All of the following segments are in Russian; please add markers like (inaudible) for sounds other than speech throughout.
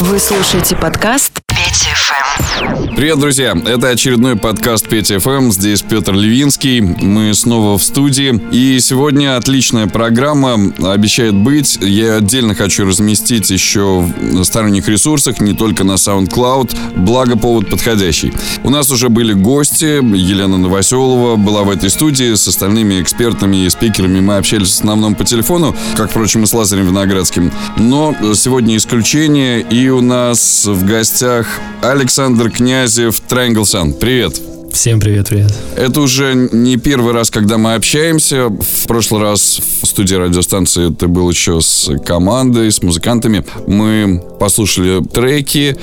Вы слушаете подкаст Петя ФМ. Привет, друзья! Это очередной подкаст Петя ФМ. Здесь Петр Левинский. Мы снова в студии. И сегодня отличная программа обещает быть. Я отдельно хочу разместить еще в сторонних ресурсах, не только на SoundCloud. Благо, повод подходящий. У нас уже были гости. Елена Новоселова была в этой студии. С остальными экспертами и спикерами мы общались в основном по телефону, как, впрочем, и с Лазарем Виноградским. Но сегодня исключение. И у нас в гостях Александр Князев, Triangle Sun. Привет. Всем привет, привет. Это уже не первый раз, когда мы общаемся. В прошлый раз в студии радиостанции ты был еще с командой, с музыкантами. Мы послушали треки.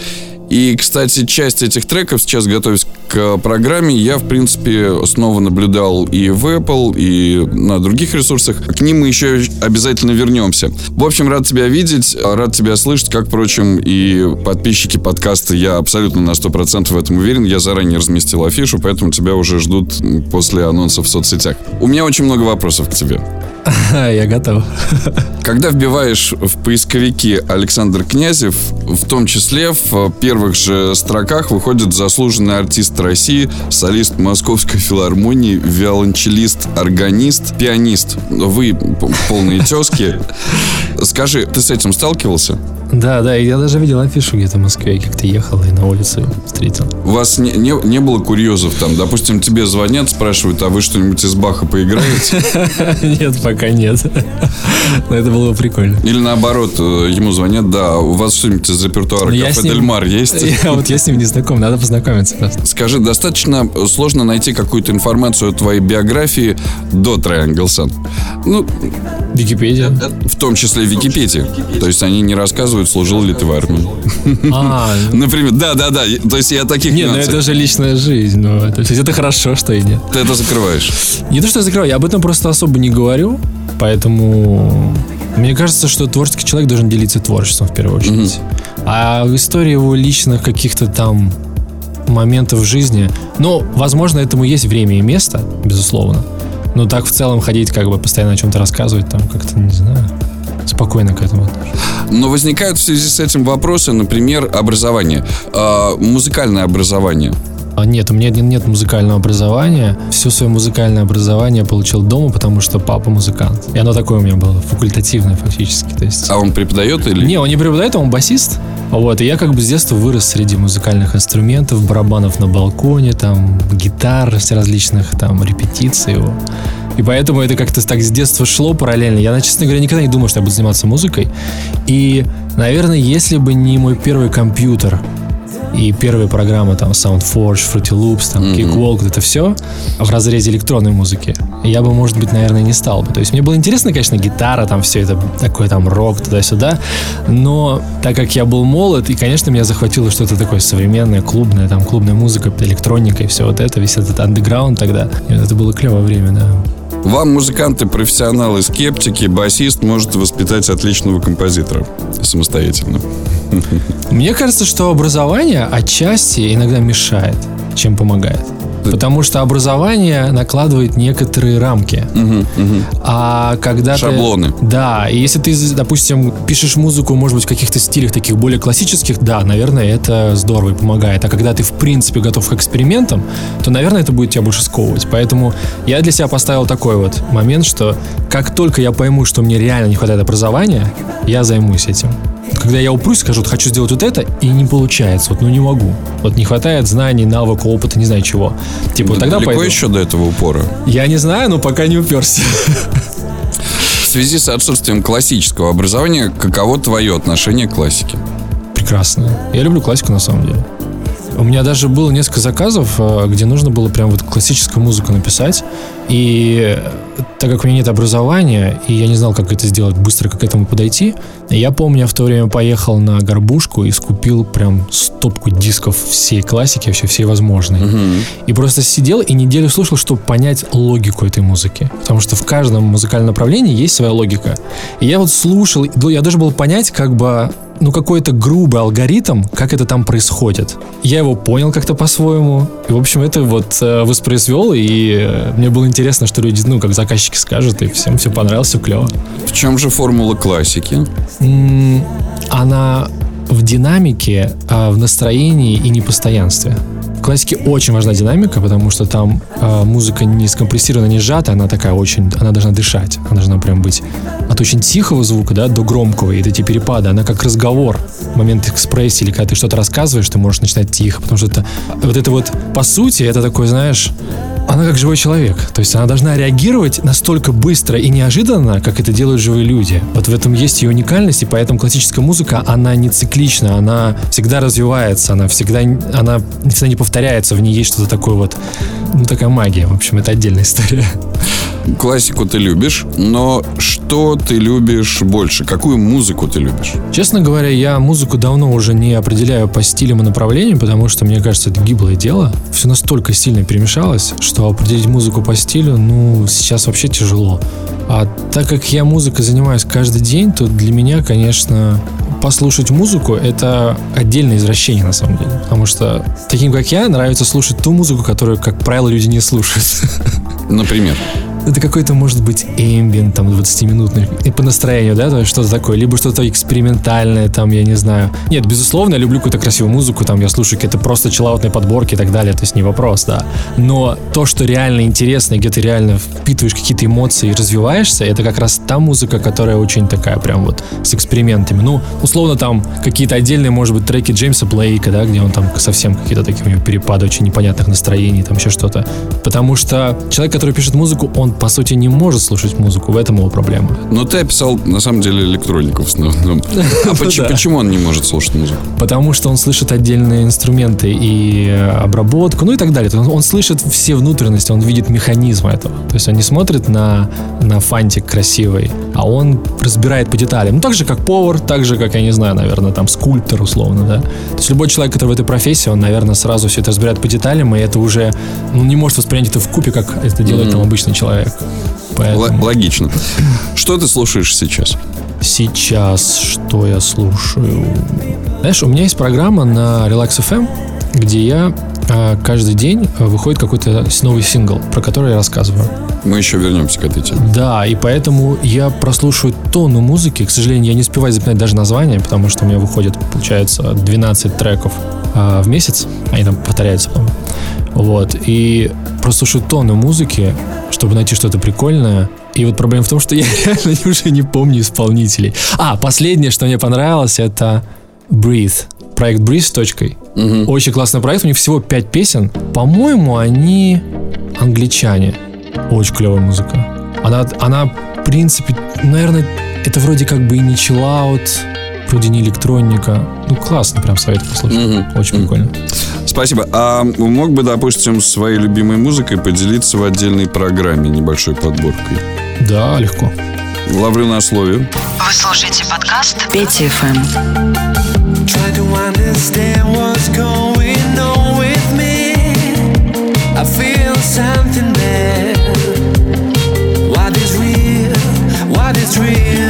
И, кстати, часть этих треков, сейчас готовясь к программе, я, в принципе, снова наблюдал и в Apple, и на других ресурсах. К ним мы еще обязательно вернемся. В общем, рад тебя видеть, рад тебя слышать, как, впрочем, и подписчики подкаста. Я абсолютно на 100% в этом уверен. Я заранее разместил афишу, поэтому тебя уже ждут после анонсов в соцсетях. У меня очень много вопросов к тебе. (laughs) Я готов. Когда вбиваешь в поисковики Александр Князев, в том числе в первых же строках выходит заслуженный артист России, солист Московской филармонии, виолончелист, органист, пианист. Вы полные тески. (laughs) Скажи, ты с этим сталкивался? Да, да, я даже видел афишу где-то в Москве, как ты ехал и на улице встретил. У вас не, не, не было курьезов там? Допустим, тебе звонят, спрашивают, а вы что-нибудь из Баха поиграете? (laughs) Нет, пока нет. Но это было бы прикольно. Или наоборот, э, ему звонят, да, у вас что-нибудь из репертуара Кафе Дель Мар есть? (laughs) Вот я с ним не знаком, надо познакомиться просто. Скажи, достаточно сложно найти какую-то информацию о твоей биографии до Triangle Sun? Ну, Википедия. в том числе в Википедии. То есть они не рассказывают, служил ли ты в армии. А, (laughs) Например, да-да-да. То есть я таких нет, ну нюансов. это же личная жизнь. Ну, это, то есть это хорошо, что и нет. Ты это закрываешь. Не то, что я закрываю, я об этом просто особо не говорю, поэтому мне кажется, что творческий человек должен делиться творчеством в первую очередь. А в истории его личных каких-то там моментов в жизни, ну, возможно, этому есть время и место, безусловно. Но так в целом ходить, как бы постоянно о чем-то рассказывать, там как-то, не знаю, спокойно к этому отношусь. Но возникают в связи с этим вопросы, например, образование. А, музыкальное образование. А Нет, у меня не- нет музыкального образования. Все свое музыкальное образование я получил дома, потому что папа музыкант. И оно такое у меня было, факультативное фактически. То есть... А он преподает или... Не, он не преподает, он басист. Вот, и я как бы с детства вырос среди музыкальных инструментов, барабанов на балконе, там, гитар различных, там, репетиций. И поэтому это как-то так с детства шло параллельно. Я, честно говоря, никогда не думал, что я буду заниматься музыкой. И, наверное, если бы не мой первый компьютер и первые программы, там, SoundForge, Fruity Loops, там, Cakewalk, вот это все в разрезе электронной музыки, я бы, может быть, наверное, не стал бы. То есть мне было интересно, конечно, гитара, там, все это, такой там рок туда-сюда, но так как я был молод, и, конечно, меня захватило что-то такое современное, клубное, там, клубная музыка, электроника и все вот это, весь этот андеграунд тогда. И вот это было клевое время, да. Вам, музыканты, профессионалы, скептики, басист может воспитать отличного композитора самостоятельно. (laughs) Мне кажется, что образование отчасти иногда мешает, чем помогает. Потому что образование накладывает некоторые рамки. А когда ты- Шаблоны. да, и если ты, допустим, пишешь музыку, может быть, в каких-то стилях таких более классических, да, наверное, это здорово и помогает. А когда ты, в принципе, готов к экспериментам, то, наверное, это будет тебя больше сковывать. Поэтому я для себя поставил такой вот момент, что как только я пойму, что мне реально не хватает образования, я займусь этим. Когда я упрусь, скажу, вот хочу сделать вот это, и не получается, вот ну не могу. Вот не хватает знаний, навыка, опыта, не знаю чего. Типа, вот тогда пойду. еще до этого упора? Я не знаю, но пока не уперся. В связи с отсутствием классического образования, каково твое отношение к классике? Прекрасно. Я люблю классику на самом деле. У меня даже было несколько заказов, э, где нужно было прям вот классическую музыку написать. И э, так как у меня нет образования, и я не знал, как это сделать, быстро как к этому подойти, я помню, я в то время поехал на горбушку и скупил прям стопку дисков всей классики, вообще всей возможной. И просто сидел и неделю слушал, чтобы понять логику этой музыки. Потому что в каждом музыкальном направлении есть своя логика. И я вот слушал, я должен был понять, как бы ну, какой-то грубый алгоритм, как это там происходит. Я его понял как-то по-своему. И, в общем, это вот э, воспроизвел, и э, мне было интересно, что люди, ну, как заказчики скажут, и всем все понравилось, все клево. В чем же формула классики? М, Она в динамике, а в настроении и непостоянстве. Классике очень важна динамика, потому что там э, музыка не скомпрессирована, не сжата, она такая очень, она должна дышать, она должна прям быть от очень тихого звука, да, до громкого, и эти перепады, она как разговор, момент экспрессии, или когда ты что-то рассказываешь, ты можешь начинать тихо, потому что это, вот это вот, по сути, это такой, знаешь, она как живой человек. То есть она должна реагировать настолько быстро и неожиданно, как это делают живые люди. Вот в этом есть ее уникальность, и поэтому классическая музыка, она не циклична, она всегда развивается, она всегда, она всегда не повторяется, в ней есть что-то такое вот, ну такая магия. В общем, это отдельная история. Классику ты любишь, но что ты любишь больше? Какую музыку ты любишь? Честно говоря, я музыку давно уже не определяю по стилям и направлениям, потому что, мне кажется, это гиблое дело. Все настолько сильно перемешалось, что определить музыку по стилю, ну, сейчас вообще тяжело. А так как я музыкой занимаюсь каждый день, то для меня, конечно, послушать музыку — это отдельное извращение, на самом деле. Потому что таким, как я, нравится слушать ту музыку, которую, как правило, люди не слушают. Например? Это какой-то, может быть, эмбиент, там, 20-минутный, и по настроению, да, то есть что-то такое, либо что-то экспериментальное, там, я не знаю. Нет, безусловно, я люблю какую-то красивую музыку, там, я слушаю какие-то просто чиллаутные подборки и так далее, то есть не вопрос, да. Но то, что реально интересно, где ты реально впитываешь какие-то эмоции и развиваешься, это как раз та музыка, которая очень такая прям вот с экспериментами. Ну, условно, там, какие-то отдельные, может быть, треки Джеймса Блейка, да, где он там совсем какие-то такие у него перепады очень непонятных настроений, там еще что-то. Потому что человек, который пишет музыку, он по сути, не может слушать музыку. В этом его проблема. Но ты описал, на самом деле, электронику в основном. А (laughs) почему он не может слушать музыку? Потому что он слышит отдельные инструменты и э, обработку, ну и так далее. Он слышит все внутренности, он видит механизм этого. То есть он не смотрит на, на фантик красивый, а он разбирает по деталям. Ну, так же, как повар, так же, как, я не знаю, наверное, там, скульптор, условно, да. То есть любой человек, который в этой профессии, он, наверное, сразу все это разбирает по деталям, и это уже, ну, не может воспринять это в купе, как это делает mm-hmm. там обычный человек. Поэтому... Логично. Что ты слушаешь сейчас? Сейчас что я слушаю? Знаешь, у меня есть программа на Relax FM, где я а, каждый день выходит какой-то новый сингл, про который я рассказываю. Мы еще вернемся к этой теме. Да, и поэтому я прослушиваю тонну музыки. К сожалению, я не успеваю запоминать даже название, потому что у меня выходит, получается, 12 треков а, в месяц. Они там повторяются, по-моему. Вот. И прослушаю тонну музыки, чтобы найти что-то прикольное. И вот проблема в том, что (laughs) я реально уже не помню исполнителей. А, последнее, что мне понравилось, это Breathe. Проект Breathe с точкой. Угу. Очень классный проект, у них всего 5 песен. По-моему, они англичане. Очень клевая музыка. Она, она, в принципе, наверное, это вроде как бы и не чиллаут, вроде не электроника. Ну, классно, прям совет послушать. Угу. Очень угу. прикольно. Спасибо. А мог бы, допустим, своей любимой музыкой поделиться в отдельной программе небольшой подборкой? Да, легко. Ловлю на слове. Вы слушаете подкаст Пети ФМ. I feel something there. What is real? What is real?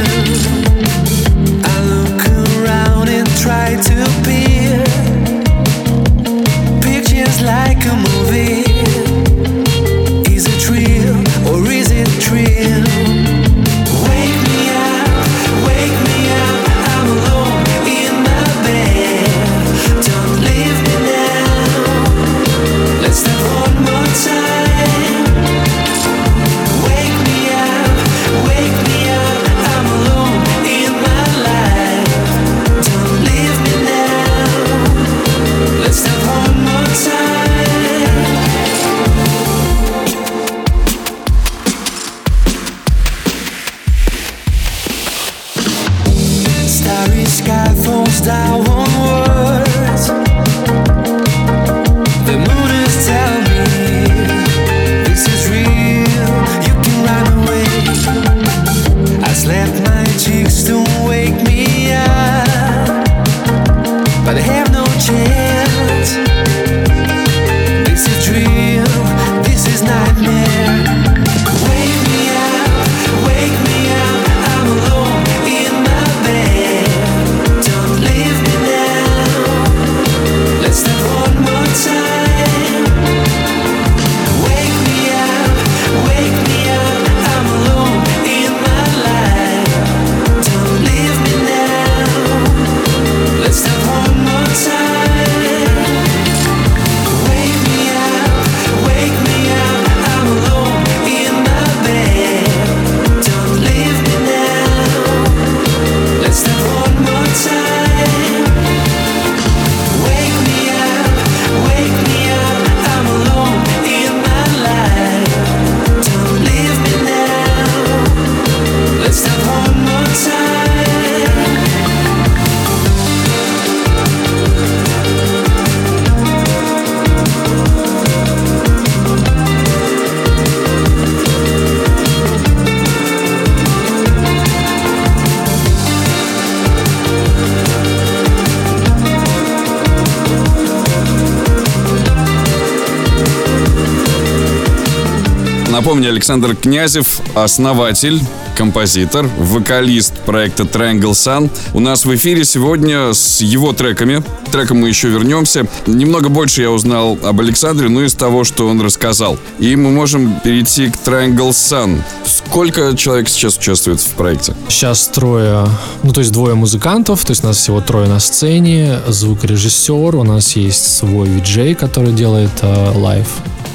Александр Князев, основатель, композитор, вокалист проекта Triangle Sun. У нас в эфире сегодня с его треками. К мы еще вернемся. Немного больше я узнал об Александре, ну из того, что он рассказал. И мы можем перейти к Triangle Sun. Сколько человек сейчас участвует в проекте? Сейчас трое, ну то есть двое музыкантов, то есть нас всего трое на сцене, звукорежиссер, у нас есть свой виджей, который делает э, live,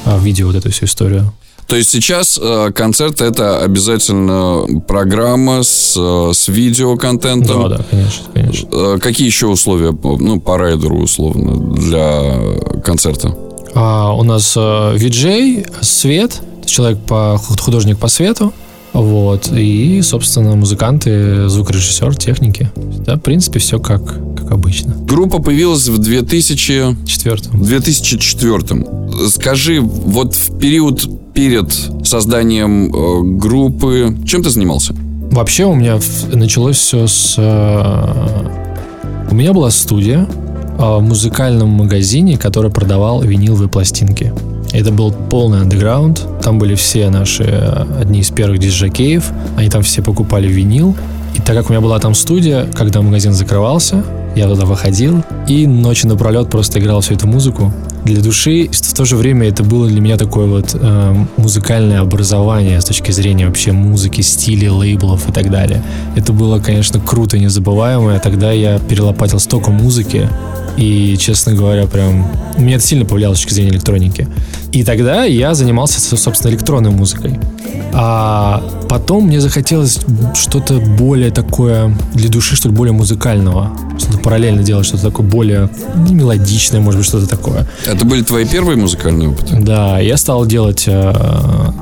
э, видео вот эту всю историю. То есть сейчас э, концерт это обязательно программа с, э, с видеоконтентом. Да, да, конечно, конечно. Э, какие еще условия, ну, по райдеру условно, для концерта? А, у нас э, виджей, свет, человек по художник по свету, вот, и, собственно, музыканты, звукорежиссер, техники. Да, в принципе, все как, как обычно. Группа появилась в 2000... Четвертым. 2004. Скажи, вот в период перед созданием э, группы, чем ты занимался? Вообще у меня началось все с... э, У меня была студия э, в музыкальном магазине, который продавал виниловые пластинки. Это был полный андеграунд. Там были все наши, э, одни из первых диджакеев. Они там все покупали винил. И так как у меня была там студия, когда магазин закрывался, я туда выходил и ночи напролет просто играл всю эту музыку для души. В то же время это было для меня такое вот э, музыкальное образование с точки зрения вообще музыки, стилей, лейблов и так далее. Это было, конечно, круто, незабываемое. Тогда я перелопатил столько музыки, и, честно говоря, прям... Меня это сильно повлияло с точки зрения электроники. И тогда я занимался, со- собственно, электронной музыкой. А потом мне захотелось что-то более такое для души, что ли, более музыкального. Что-то параллельно делать, что-то такое более не мелодичное, может быть, что-то такое. Это были твои первые музыкальные опыты? Да, я стал делать э,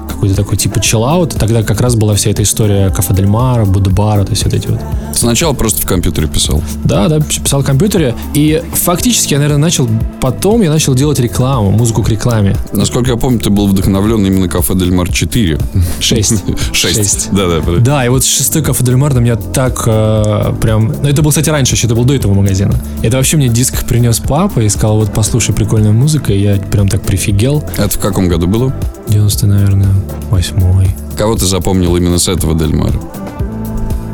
какой-то такой типа чиллаут. Тогда как раз была вся эта история Кафе Дель Мара, Будбара, то есть вот эти вот Сначала просто в компьютере писал. Да, да, писал в компьютере. И фактически я, наверное, начал... Потом я начал делать рекламу, музыку к рекламе. Насколько я помню, ты был вдохновлен именно кафе Дель Мар 4. (laughs) Шесть. Шесть. Да, да. правильно. Да, и вот шестой кафе Дель Мар на меня так э, прям... Ну, это был, кстати, раньше еще, это был до этого магазина. Это вообще мне диск принес папа и сказал, вот послушай, прикольная музыка. И я прям так прифигел. Это в каком году было? 90 наверное, восьмой. Кого ты запомнил именно с этого Дель Мара?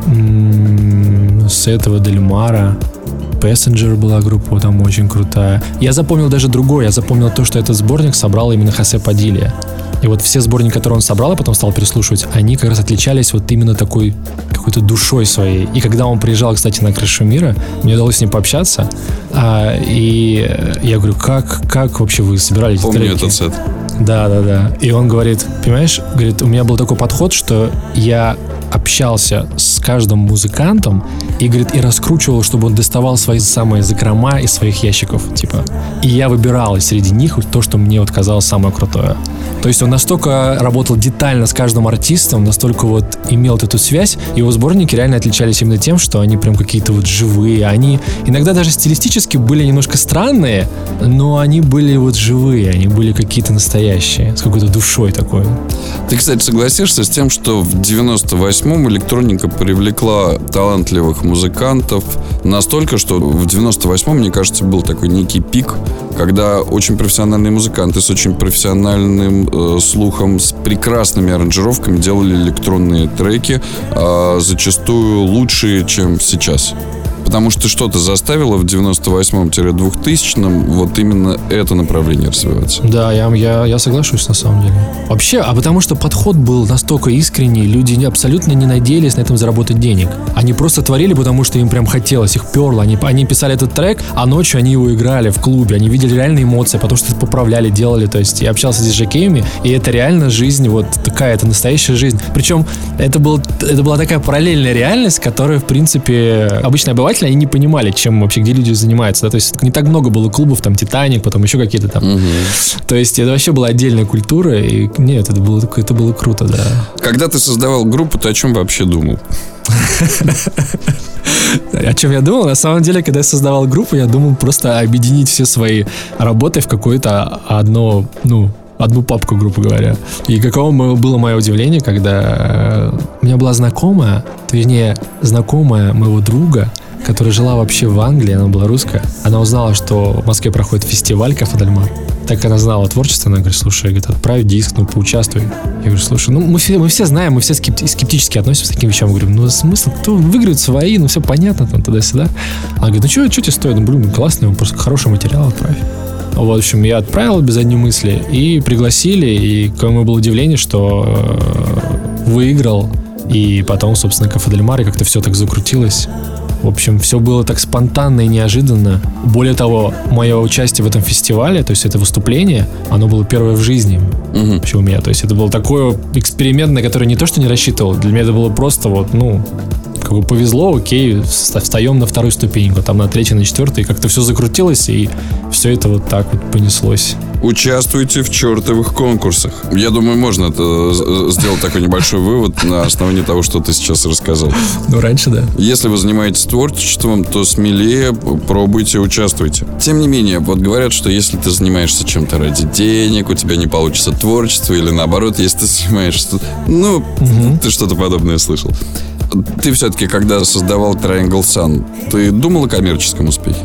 М, С этого Дель Мара. Passenger была группа там очень крутая. Я запомнил даже другое. Я запомнил то, что этот сборник собрал именно Хосе Падилья. И вот все сборники, которые он собрал, я потом стал переслушивать, они как раз отличались вот именно такой какой-то душой своей. И когда он приезжал, кстати, на крышу мира, мне удалось с ним пообщаться. А, и я говорю, как, как вообще вы собирали эти Помню треки?» этот сет. Да, да, да. И он говорит, понимаешь, говорит, у меня был такой подход, что я общался с каждым музыкантом и, говорит, и раскручивал, чтобы он доставал свои самые закрома из своих ящиков, типа. И я выбирал среди них то, что мне вот казалось самое крутое. То есть он настолько работал детально с каждым артистом, настолько вот имел эту связь. Его сборники реально отличались именно тем, что они прям какие-то вот живые. Они иногда даже стилистически были немножко странные, но они были вот живые, они были какие-то настоящие, с какой-то душой такой. Ты, кстати, согласишься с тем, что в 98-м электроника привлекла талантливых музыкантов настолько, что в 98-м, мне кажется, был такой некий пик, когда очень профессиональные музыканты с очень профессиональным э, слухом, с прекрасными аранжировками делали электронные треки, а зачастую лучшие, чем сейчас. Потому что что-то заставило в 98-2000-м вот именно это направление развиваться. Да, я, я, я соглашусь на самом деле. Вообще, а потому что подход был настолько искренний, люди абсолютно не надеялись на этом заработать денег. Они просто творили, потому что им прям хотелось, их перло. Они, они писали этот трек, а ночью они его играли в клубе, они видели реальные эмоции, потому что это поправляли, делали. То есть я общался с диджакеями, и это реально жизнь, вот такая, это настоящая жизнь. Причем это, был, это была такая параллельная реальность, которая, в принципе, обычные обыватели, они не понимали, чем вообще, где люди занимаются. да. То есть не так много было клубов, там, Титаник, потом еще какие-то там. То есть это вообще была отдельная культура, и нет, это было, это было круто, да. Когда ты создавал группу, ты о чем вообще думал? О чем я думал? На самом деле, когда я создавал группу, я думал просто объединить все свои работы в какое-то одно, ну, одну папку, грубо говоря. И каково было мое удивление, когда э, у меня была знакомая, вернее, знакомая моего друга, которая жила вообще в Англии, она была русская. Она узнала, что в Москве проходит фестиваль Кафе Дель Мар. так она знала творчество, она говорит, слушай, говорит, отправь диск, ну, поучаствуй. Я говорю, слушай, ну, мы все, мы все знаем, мы все скепти- скептически относимся к таким вещам. Мы говорим, ну, смысл, кто выиграет свои, ну, все понятно, там, туда-сюда. Она говорит, ну, что, тебе стоит? Ну, блин, классный, просто хороший материал отправь. В общем, я отправил без одной мысли и пригласили, и к моему было удивление, что э, выиграл, и потом, собственно, Кафе Дель Маре как-то все так закрутилось. В общем, все было так спонтанно и неожиданно. Более того, мое участие в этом фестивале, то есть это выступление, оно было первое в жизни Мгм. вообще у меня. То есть это был такой эксперимент, на который не то, что не рассчитывал, для меня это было просто вот, ну, как бы повезло, окей, вста- встаем на вторую ступеньку, там на третью, на четвертую, и как-то все закрутилось, и все это вот так вот понеслось. Участвуйте в чертовых конкурсах. Я думаю, можно это з- сделать такой небольшой вывод на основании того, что ты сейчас рассказал. Ну, раньше, да. Если вы занимаетесь творчеством, то смелее пробуйте, участвуйте. Тем не менее, вот говорят, что если ты занимаешься чем-то ради денег, у тебя не получится творчество, или наоборот, если ты занимаешься... Ну, ты что-то подобное слышал. Ты все-таки, когда создавал Triangle Sun, ты думал о коммерческом успехе?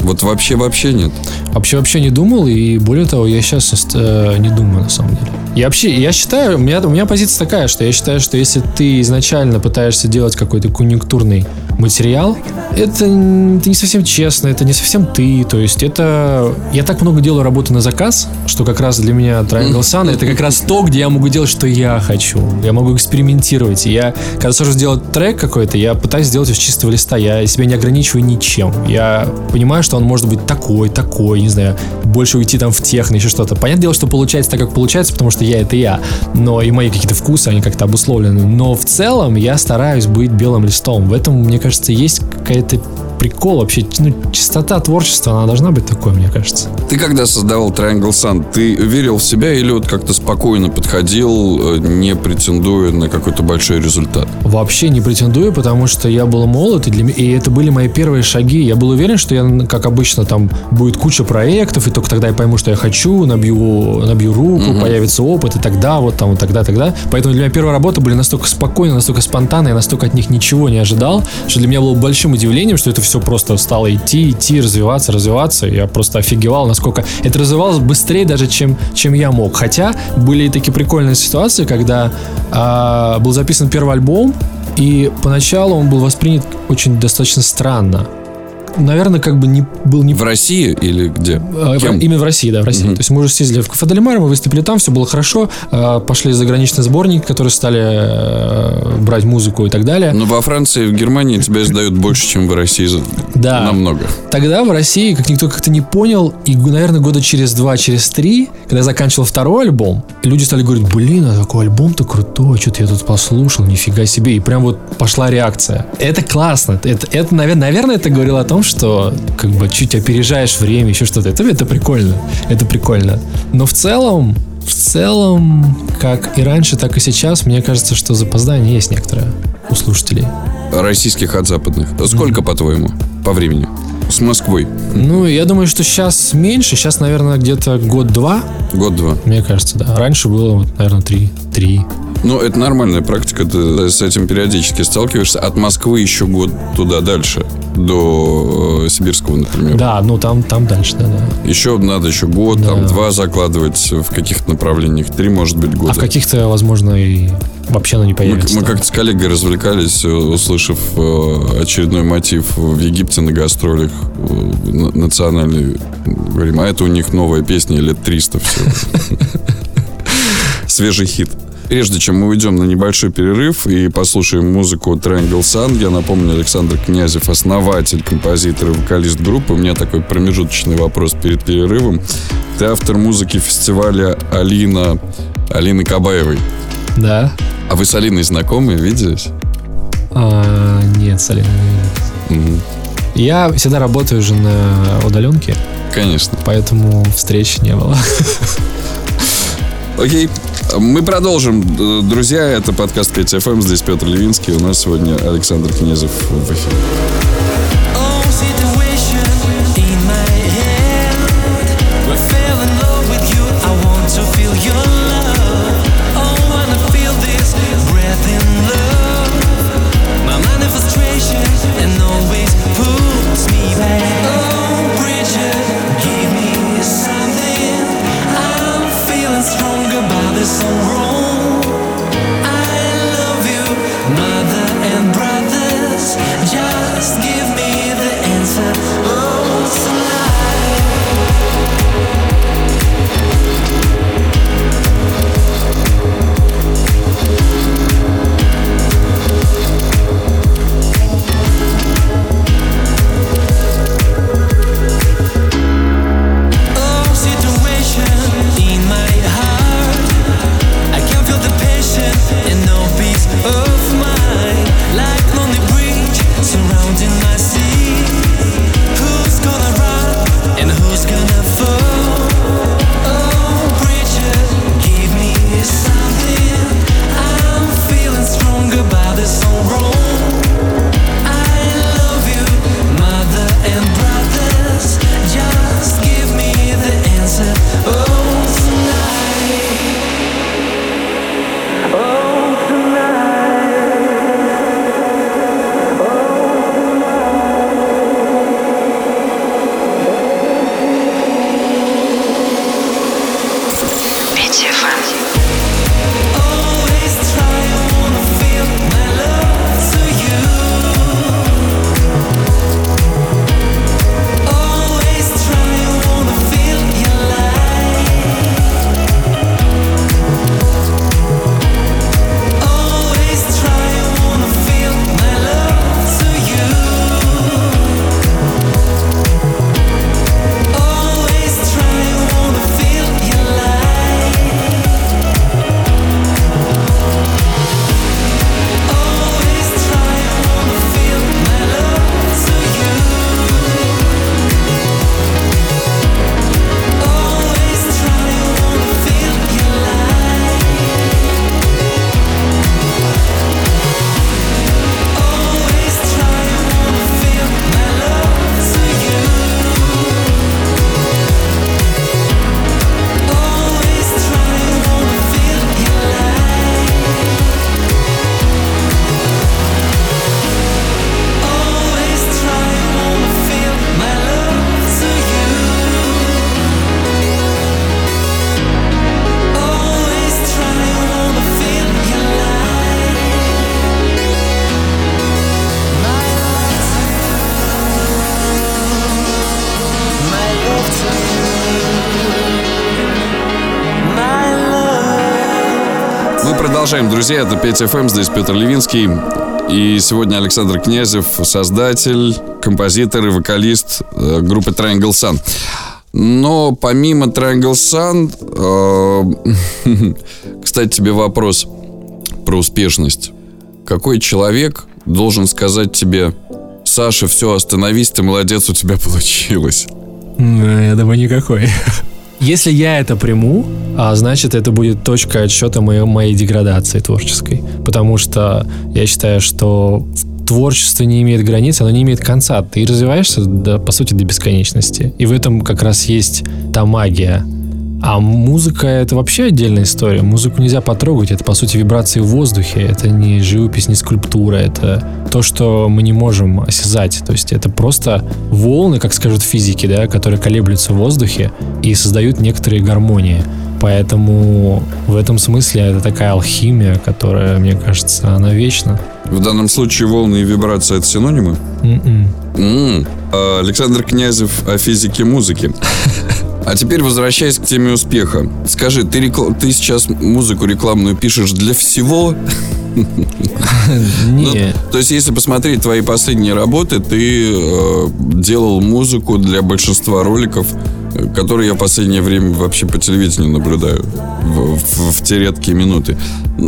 Вот вообще-вообще нет. Вообще вообще не думал, и более того, я сейчас не думаю на самом деле. Я вообще, я считаю, у меня, у меня позиция такая, что я считаю, что если ты изначально пытаешься делать какой-то конъюнктурный материал, это, это не совсем честно, это не совсем ты, то есть это... Я так много делаю работы на заказ, что как раз для меня Triangle Sun это как раз то, где я могу делать, что я хочу. Я могу экспериментировать. Я, когда сажусь делать трек какой-то, я пытаюсь сделать с чистого листа. Я себя не ограничиваю ничем. Я понимаю, что он может быть такой, такой, не знаю, больше уйти там в техно, еще что-то. Понятное дело, что получается так, как получается, потому что я это я. Но и мои какие-то вкусы, они как-то обусловлены. Но в целом я стараюсь быть белым листом. В этом, мне кажется, есть какая-то прикол вообще. Ну, чистота творчества, она должна быть такой, мне кажется. Ты когда создавал Triangle Sun, ты верил в себя или вот как-то спокойно подходил, э, не претендуя на какой-то большой результат? Вообще не претендую, потому что я был молод, и, для и это были мои первые шаги. Я был уверен, что я, как обычно, там будет куча проектов, и только тогда я пойму, что я хочу, набью, набью руку, появится опыт, и тогда, вот там, вот тогда, тогда. Поэтому для меня первые работы были настолько спокойны, настолько спонтанные, я настолько от них ничего не ожидал, что для меня было большим удивлением, что это все просто стало идти, идти, развиваться, развиваться. Я просто офигевал, насколько это развивалось быстрее даже, чем, чем я мог. Хотя были и такие прикольные ситуации, когда а, был записан первый альбом, и поначалу он был воспринят очень достаточно странно. Наверное, как бы не был не В России или где? а, Кем? Именно в России, да, в России. То есть мы уже съездили в Кафе Дель Маре, мы выступили там, все было хорошо. А, Пошли заграничный сборник, которые стали э, брать музыку и так далее. Но во Франции и в Германии тебя издают больше, чем в России. Да. Намного. Тогда в России, как никто как-то не понял, и, наверное, года через два, через три, когда я заканчивал второй альбом, люди стали говорить, блин, а такой альбом-то крутой, что-то я тут послушал, нифига себе. И прям вот пошла реакция. Это классно. Это, это наверное, наверное, это говорило о том, что как бы чуть опережаешь время, еще что-то. Это, это прикольно. Это прикольно. Но в целом, в целом, как и раньше, так и сейчас, мне кажется, что запоздание есть некоторое у слушателей. Российских от западных. Сколько, по-твоему, по времени? С Москвой. Ну, я думаю, что сейчас меньше. Сейчас, наверное, где-то год-два, Год-два. мне кажется, да. Раньше было, наверное, три. Три. Ну, это нормальная практика, ты с этим периодически сталкиваешься. От Москвы еще год туда дальше, до э, Сибирского, например. Да, ну там, там дальше, да, да. Еще надо еще год, там Да. два закладывать в каких-то направлениях, три, может быть, года. А в каких-то, возможно, и вообще оно не Мы, появится. мы там. как-то с коллегой развлекались, э, услышав э, очередной мотив в Египте на гастролях э, на- национальный. Говорим, а это у них новая песня лет 300 все. Свежий хит. Прежде чем мы уйдем на небольшой перерыв и послушаем музыку Triangle Sun, я напомню, Александр Князев, основатель, композитор и вокалист группы. У меня такой промежуточный вопрос перед перерывом. Ты автор музыки фестиваля Алина, Алины Кабаевой. Да. А вы с Алиной знакомы, виделись? А, нет, Салим. Мгм. Я всегда работаю уже на удаленке, Конечно. поэтому встреч не было. Окей. Мы продолжим. Друзья, это подкаст 5FM. Здесь Петр Левинский. У нас сегодня Александр Князев в эфире. Продолжаем, друзья. Это 5FM, здесь Петр Левинский. И сегодня Александр Князев, создатель, композитор и вокалист э, группы Triangle Sun. Но помимо Triangle Sun, э, (laughs) кстати, тебе вопрос про успешность. Какой человек должен сказать тебе, Саша, все, остановись, ты молодец, у тебя (laughs) получилось? Я думаю, никакой. Если я это приму, а значит это будет точка отсчета моей, моей деградации творческой. Потому что я считаю, что творчество не имеет границ, оно не имеет конца. Ты развиваешься, до, по сути, до бесконечности. И в этом как раз есть та магия. А музыка — это вообще отдельная история. Музыку нельзя потрогать. Это, по сути, вибрации в воздухе. Это не живопись, не скульптура. Это то, что мы не можем осязать. То есть это просто волны, как скажут физики, да, которые колеблются в воздухе и создают некоторые гармонии. Поэтому в этом смысле это такая алхимия, которая, мне кажется, она вечна. В данном случае волны и вибрации это синонимы? Mm-mm. М. А, Александр Князев о физике музыки. (laughs) А теперь возвращаясь к теме успеха. Скажи, ты, рекла- ты сейчас музыку рекламную пишешь для всего? (laughs) Ну, то есть, если посмотреть твои последние работы, ты э, делал музыку для большинства роликов, которые я в последнее время вообще по телевидению наблюдаю в, в- в те редкие минуты.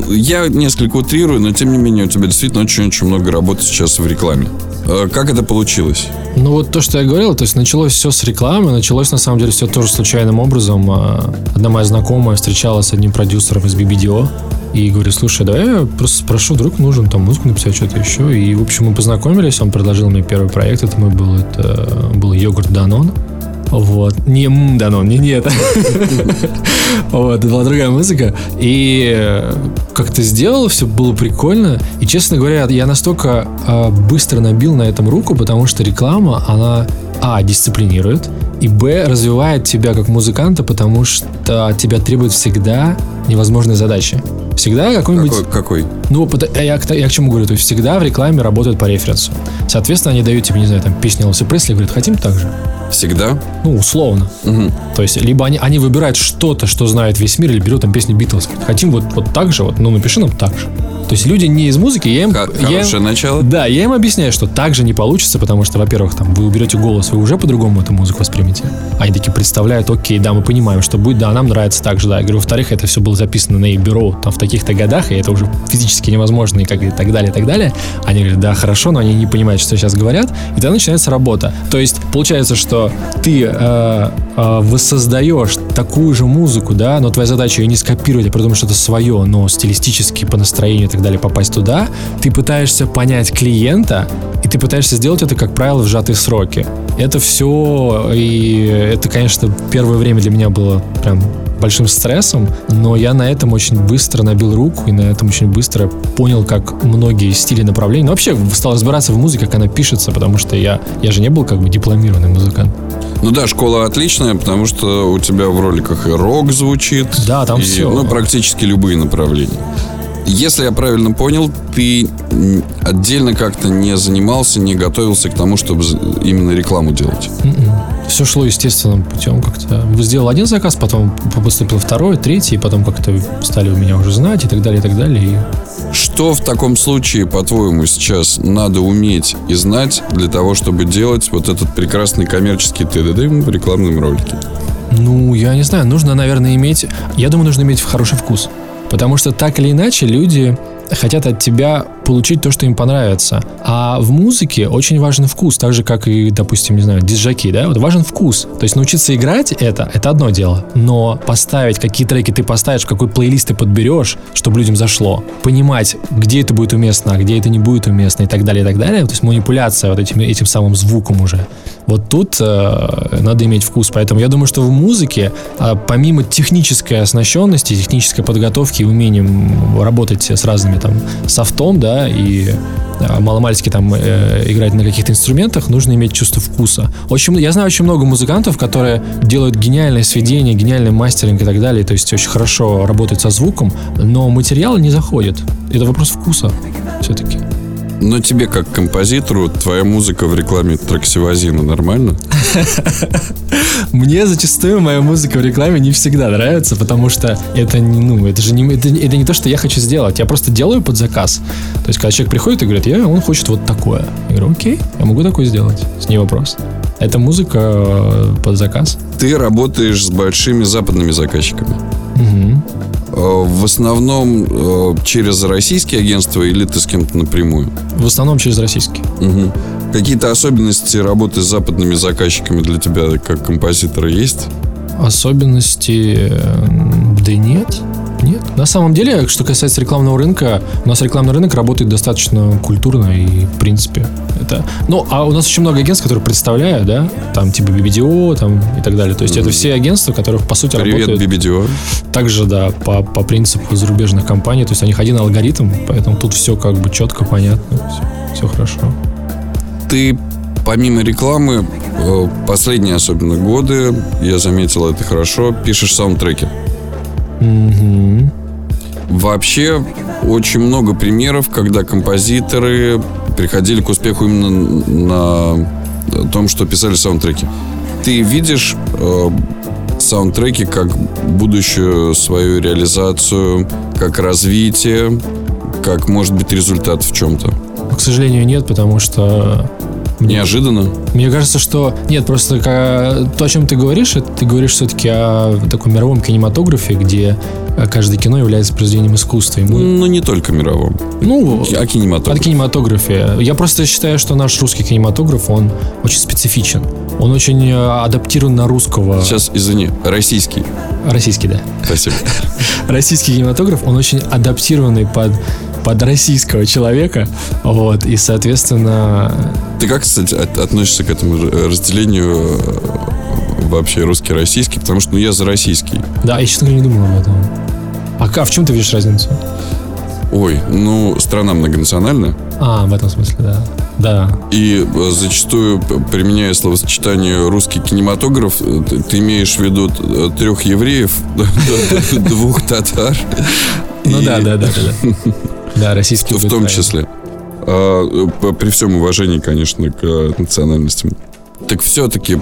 Я несколько утрирую, но тем не менее у тебя действительно очень-очень много работы сейчас в рекламе. Э, как это получилось? Ну вот то, что я говорил, то есть началось все с рекламы, началось на самом деле все тоже случайным образом. А, Одна моя знакомая встречалась с одним продюсером из BBDO и говорю, слушай, давай я просто спрошу, вдруг нужен там музыку написать, что-то еще. И, в общем, мы познакомились, он предложил мне первый проект, это мой был, это был йогурт Данон. Вот. Не м, Данон, не нет. (laughs) Вот, была другая музыка. И э, как-то сделал, все было прикольно. И, честно говоря, я настолько э, быстро набил на этом руку, потому что реклама, она, а, дисциплинирует, и, б, развивает тебя как музыканта, потому что от тебя требует всегда невозможные задачи. Всегда какой-нибудь... Какой? какой? Ну, пот- я, к- я к чему говорю? То есть всегда в рекламе работают по референсу. Соответственно, они дают тебе, не знаю, там, песню Элвиса Пресли, говорят, хотим так же? Всегда? Ну, условно. Мгм. То есть, либо они, они выбирают что-то, что знает весь мир, или берут там песни Битлз. Хотим вот, вот так же, вот, ну, напиши нам так же. То есть люди не из музыки, я им... Х- я им- начало. да, я им объясняю, что так же не получится, потому что, во-первых, там вы уберете голос, вы уже по-другому эту музыку воспримете. Они такие представляют, окей, да, мы понимаем, что будет, да, нам нравится так же, да. Я говорю, во-вторых, это все было записано на их бюро там в таких-то годах, и это уже физически невозможно, и, как, и так далее, и так далее. Они говорят, да, хорошо, но они не понимают, что сейчас говорят, и тогда начинается работа. То есть получается, что ты э, э, воссоздаешь такую же музыку, да, но твоя задача ее не скопировать, а придумать что-то свое, но стилистически, по настроению и так далее попасть туда, ты пытаешься понять клиента, и ты пытаешься сделать это, как правило, в сжатые сроки. Это все, и это, конечно, первое время для меня было прям большим стрессом, но я на этом очень быстро набил руку и на этом очень быстро понял, как многие стили направлений. Ну, вообще стал разбираться в музыке, как она пишется, потому что я, я же не был как бы дипломированный музыкант. Ну да, школа отличная, потому что у тебя в роликах и рок звучит. Да, там и, всё. Ну, практически любые направления. Если я правильно понял, ты отдельно как-то не занимался, не готовился к тому, чтобы именно рекламу делать. Все шло естественным путем как-то. Сделал один заказ, потом поступил второй, третий, и потом как-то стали у меня уже знать и так далее, и так далее. Что в таком случае, по-твоему, сейчас надо уметь и знать для того, чтобы делать вот этот прекрасный коммерческий ТДД в рекламном ролике? Ну, я не знаю, нужно, наверное, иметь... Я думаю, нужно иметь хороший вкус. Потому что так или иначе люди хотят от тебя получить то, что им понравится. А в музыке очень важен вкус, так же, как и, допустим, не знаю, диджаки, да? Вот важен вкус. То есть научиться играть это, это одно дело. Но поставить, какие треки ты поставишь, какой плейлист ты подберешь, чтобы людям зашло. Понимать, где это будет уместно, а где это не будет уместно и так далее, и так далее. То есть манипуляция вот этим, этим самым звуком уже. Вот тут э, надо иметь вкус. Поэтому я думаю, что в музыке, э, помимо технической оснащенности, технической подготовки и умением работать с разными там софтом, да, и э, маломальски там э, играть на каких-то инструментах, нужно иметь чувство вкуса. Очень, я знаю очень много музыкантов, которые делают гениальное сведение, гениальный мастеринг и так далее, то есть очень хорошо работают со звуком, но материал не заходит. Это вопрос вкуса все-таки. Но тебе, как композитору, твоя музыка в рекламе траксивазина нормально? (laughs) Мне зачастую моя музыка в рекламе не всегда нравится, потому что это не, ну, это же не, это, это не то, что я хочу сделать. Я просто делаю под заказ. То есть, когда человек приходит и говорит, я, он хочет вот такое. Я говорю, окей, я могу такое сделать. С ней вопрос. Это музыка э, под заказ. Ты работаешь с большими западными заказчиками. Э, В основном э, через российские агентства или ты с кем-то напрямую? В основном через российский. Мгм. Какие-то особенности работы с западными заказчиками для тебя как композитора есть? Особенности... Да нет. Нет. На самом деле, что касается рекламного рынка, у нас рекламный рынок работает достаточно культурно и, в принципе, это... Ну, а у нас очень много агентств, которые представляют, да, там типа BBDO, там и так далее. То есть это все агентства, которых, по сути, Привет, работают Бибидио. также, да, по, по принципу зарубежных компаний. То есть у них один алгоритм, поэтому тут все как бы четко, понятно, все, хорошо. Ты помимо рекламы, э, последние особенно годы, я заметил это хорошо, пишешь саундтреки. Мгм. Вообще очень много примеров, когда композиторы приходили к успеху именно на том, что писали саундтреки. Ты видишь э, саундтреки как будущую свою реализацию, как развитие, как может быть результат в чем-то? К сожалению, нет, потому что Неожиданно? Мне кажется, что... Нет, просто то, о чем ты говоришь, это ты говоришь все-таки о таком мировом кинематографе, где э, каждое кино является произведением искусства. И мы- Ну, не только мировом. ну, О о кинематографе. кинематографе. Я просто считаю, что наш русский кинематограф, он очень специфичен. Он очень э, адаптирован на русского. Сейчас, извини, российский. Российский, да. Спасибо. (laughs) Российский кинематограф, он очень адаптированный под под российского человека, вот, и, соответственно, Ты как, кстати, от- относишься к этому разделению э, вообще русский-российский? Потому что ну, я за российский. да, я, честно говоря, не думал об этом. А ка- в чем ты видишь разницу? Ой, ну, страна многонациональная. А, в этом смысле, да. Да. И э, зачастую, применяя словосочетание русский кинематограф, э, ты, имеешь в виду трех евреев, (laughs) двух татар. Ну да, да, да, да. Да, российский В том числе. А, При всем уважении, конечно, к э, национальностям. Так все-таки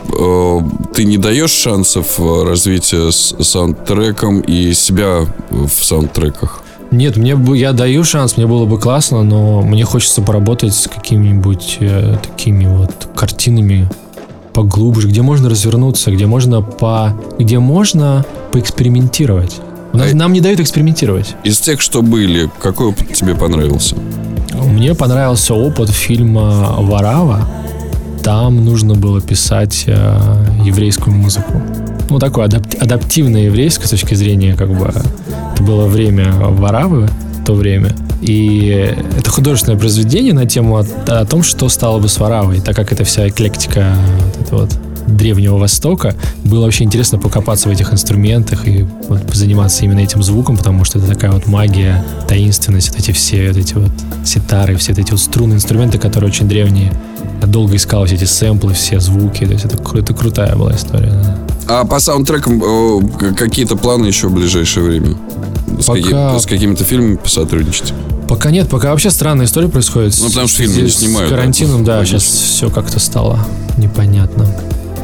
ты не даешь шансов э, развития с саундтреком и себя в саундтреках? Нет, мне бы, я даю шанс, мне было бы классно, но мне хочется поработать с какими-нибудь э, такими вот картинами поглубже, где можно развернуться, где можно по, где можно поэкспериментировать. Нас- Э. нам не дают экспериментировать. Из тех, что были, какой опыт тебе понравился? Мне понравился опыт фильма «Варава». Там нужно было писать э, еврейскую музыку. Ну, такое адап- адаптивное еврейское с точки зрения, как бы, это было время Варавы, в то время. И это художественное произведение на тему о, о том, что стало бы с Варавой, так как это вся эклектика вот это вот Древнего Востока. Было вообще интересно покопаться в этих инструментах и вот заниматься именно этим звуком, потому что это такая вот магия, таинственность, вот эти все вот эти вот ситары, все вот эти вот струнные инструменты, которые очень древние. Я долго искал все эти сэмплы, все звуки, то есть это, это крутая была история. да. А по саундтрекам какие-то планы еще в ближайшее время? С, Пока- каки- с какими-то фильмами посотрудничать? Пока нет, пока вообще странная история происходит. Ну, потому что фильмы не снимают, С да, карантином, да, логично. сейчас все как-то стало непонятно.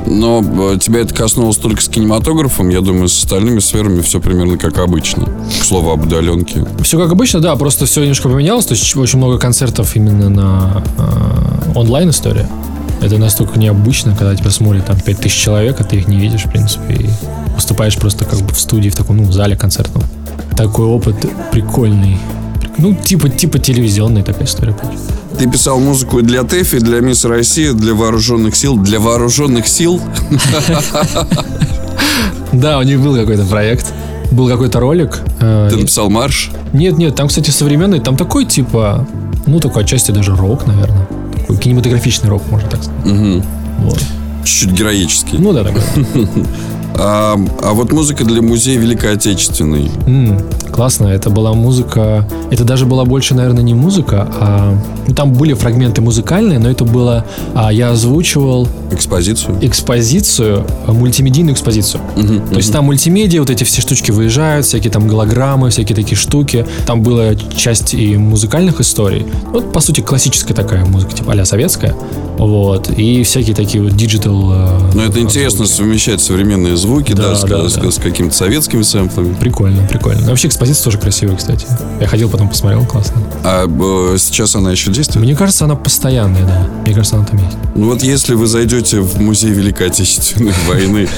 Но э, тебя это коснулось только с кинематографом. Я думаю, с остальными сферами все примерно как обычно. К слову об удаленке. Все как обычно, да, просто все немножко поменялось. То есть очень много концертов именно на э, онлайн история. Это настолько необычно, когда тебя смотрит там 5000 человек, а ты их не видишь, в принципе, и выступаешь просто как бы в студии, в таком, ну, зале концертном. Такой опыт прикольный. Ну, типа, типа телевизионная такая история. получилась. Ты писал музыку для ТЭФИ, для Мисс России, для вооруженных сил. Для вооруженных сил? (laughs) Да, у них был какой-то проект. Был какой-то ролик. э, Ты написал марш? Нет, нет, там, кстати, современный, там такой типа, ну, такой отчасти даже рок, наверное. Такой кинематографичный рок, можно так сказать. Вот. Чуть-чуть героический. Ну да, такой. (laughs) А, а вот музыка для музея Великой Отечественной. М, классно, это была музыка. Это даже была больше, наверное, не музыка, а ну, там были фрагменты музыкальные, но это было. а, я озвучивал Экспозицию. экспозицию, мультимедийную экспозицию. То есть там мультимедиа, вот эти все штучки выезжают, всякие там голограммы, всякие такие штуки. Там была часть и музыкальных историй. Вот, по сути, классическая такая музыка, типа а советская. Вот. И всякие такие вот digital... Но Ну, это интересно совмещать современные звуки, да, Да, с, да, с- да. с какими-то советскими сэмплами. Прикольно, прикольно. Вообще экспозиция тоже красивая, кстати. Я ходил, потом посмотрел, классно. А э, сейчас она еще действует? Мне кажется, она постоянная, да. Мне кажется, она там есть. Ну вот если вы зайдете в музей Великой Отечественной (laughs) войны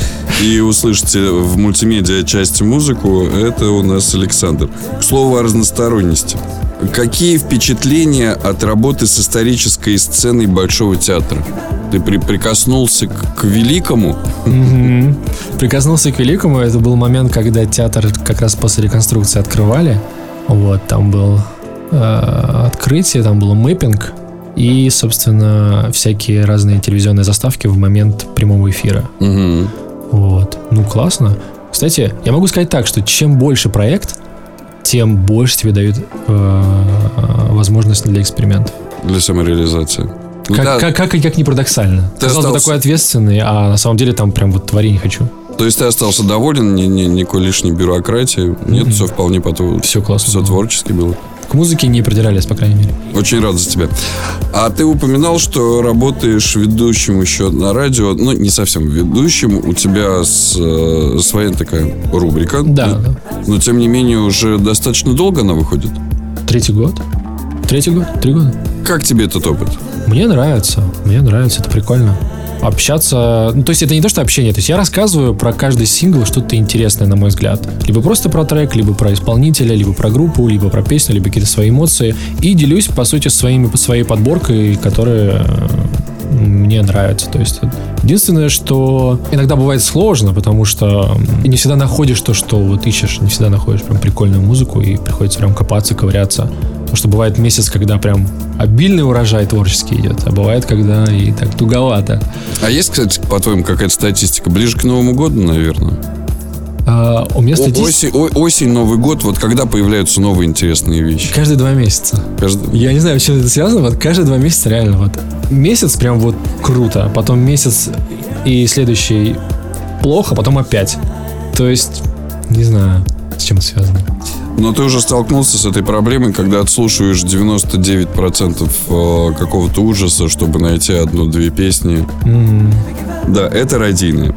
и услышите в мультимедиа части музыку, это у нас Александр. К слову о разносторонности. Какие впечатления от работы с исторической сценой Большого театра? Ты при- прикоснулся к, к великому? Мгм. Прикоснулся к великому. Это был момент, когда театр как раз после реконструкции открывали. Вот, там был э, открытие, там был мэппинг и, собственно, всякие разные телевизионные заставки в момент прямого эфира. Мгм. Вот. Ну, классно. Кстати, я могу сказать так, что чем больше проект, тем больше тебе дают э, возможность для экспериментов. Для самореализации. Как, да, как, как, и как не парадоксально. Ты Казалось бы, остался- такой ответственный, а на самом деле там прям вот творение хочу. То есть ты остался доволен, ни, ни- никакой лишней бюрократии? Нет, все вполне потом. Всё классно Все творчески было. К музыке не придирались, по крайней мере. Очень рад за тебя. А ты упоминал, что работаешь ведущим еще на радио. Ну, не совсем ведущим. У тебя с, э, своя такая рубрика. Да, да. Но, тем не менее, уже достаточно долго она выходит. Третий год. Третий год? Три года. Как тебе этот опыт? Мне нравится. Мне нравится, это прикольно. Общаться... Ну, то есть это не то, что общение. То есть я рассказываю про каждый сингл что-то интересное, на мой взгляд. Либо просто про трек, либо про исполнителя, либо про группу, либо про песню, либо какие-то свои эмоции. И делюсь, по сути, своими, своей подборкой, которая мне нравится. То есть единственное, что иногда бывает сложно, потому что не всегда находишь то, что вот ищешь, не всегда находишь прям прикольную музыку, и приходится прям копаться, ковыряться. Потому что бывает месяц, когда прям обильный урожай творческий идет, а бывает, когда и так туговато. А есть, кстати, по-твоему, какая-то статистика? Ближе к Новому году, наверное? А, у меня О- статистика осень, о- осень, Новый год. Вот когда появляются новые интересные вещи? каждые два месяца. Каждый- Я не знаю, с чем это связано. Вот каждые два месяца реально вот месяц прям вот круто, потом месяц и следующий плохо, потом опять. То есть не знаю, с чем это связано. Но ты уже столкнулся с этой проблемой, когда отслушиваешь 99% э, какого-то ужаса, чтобы найти одну-две песни. М, Да, это радийное.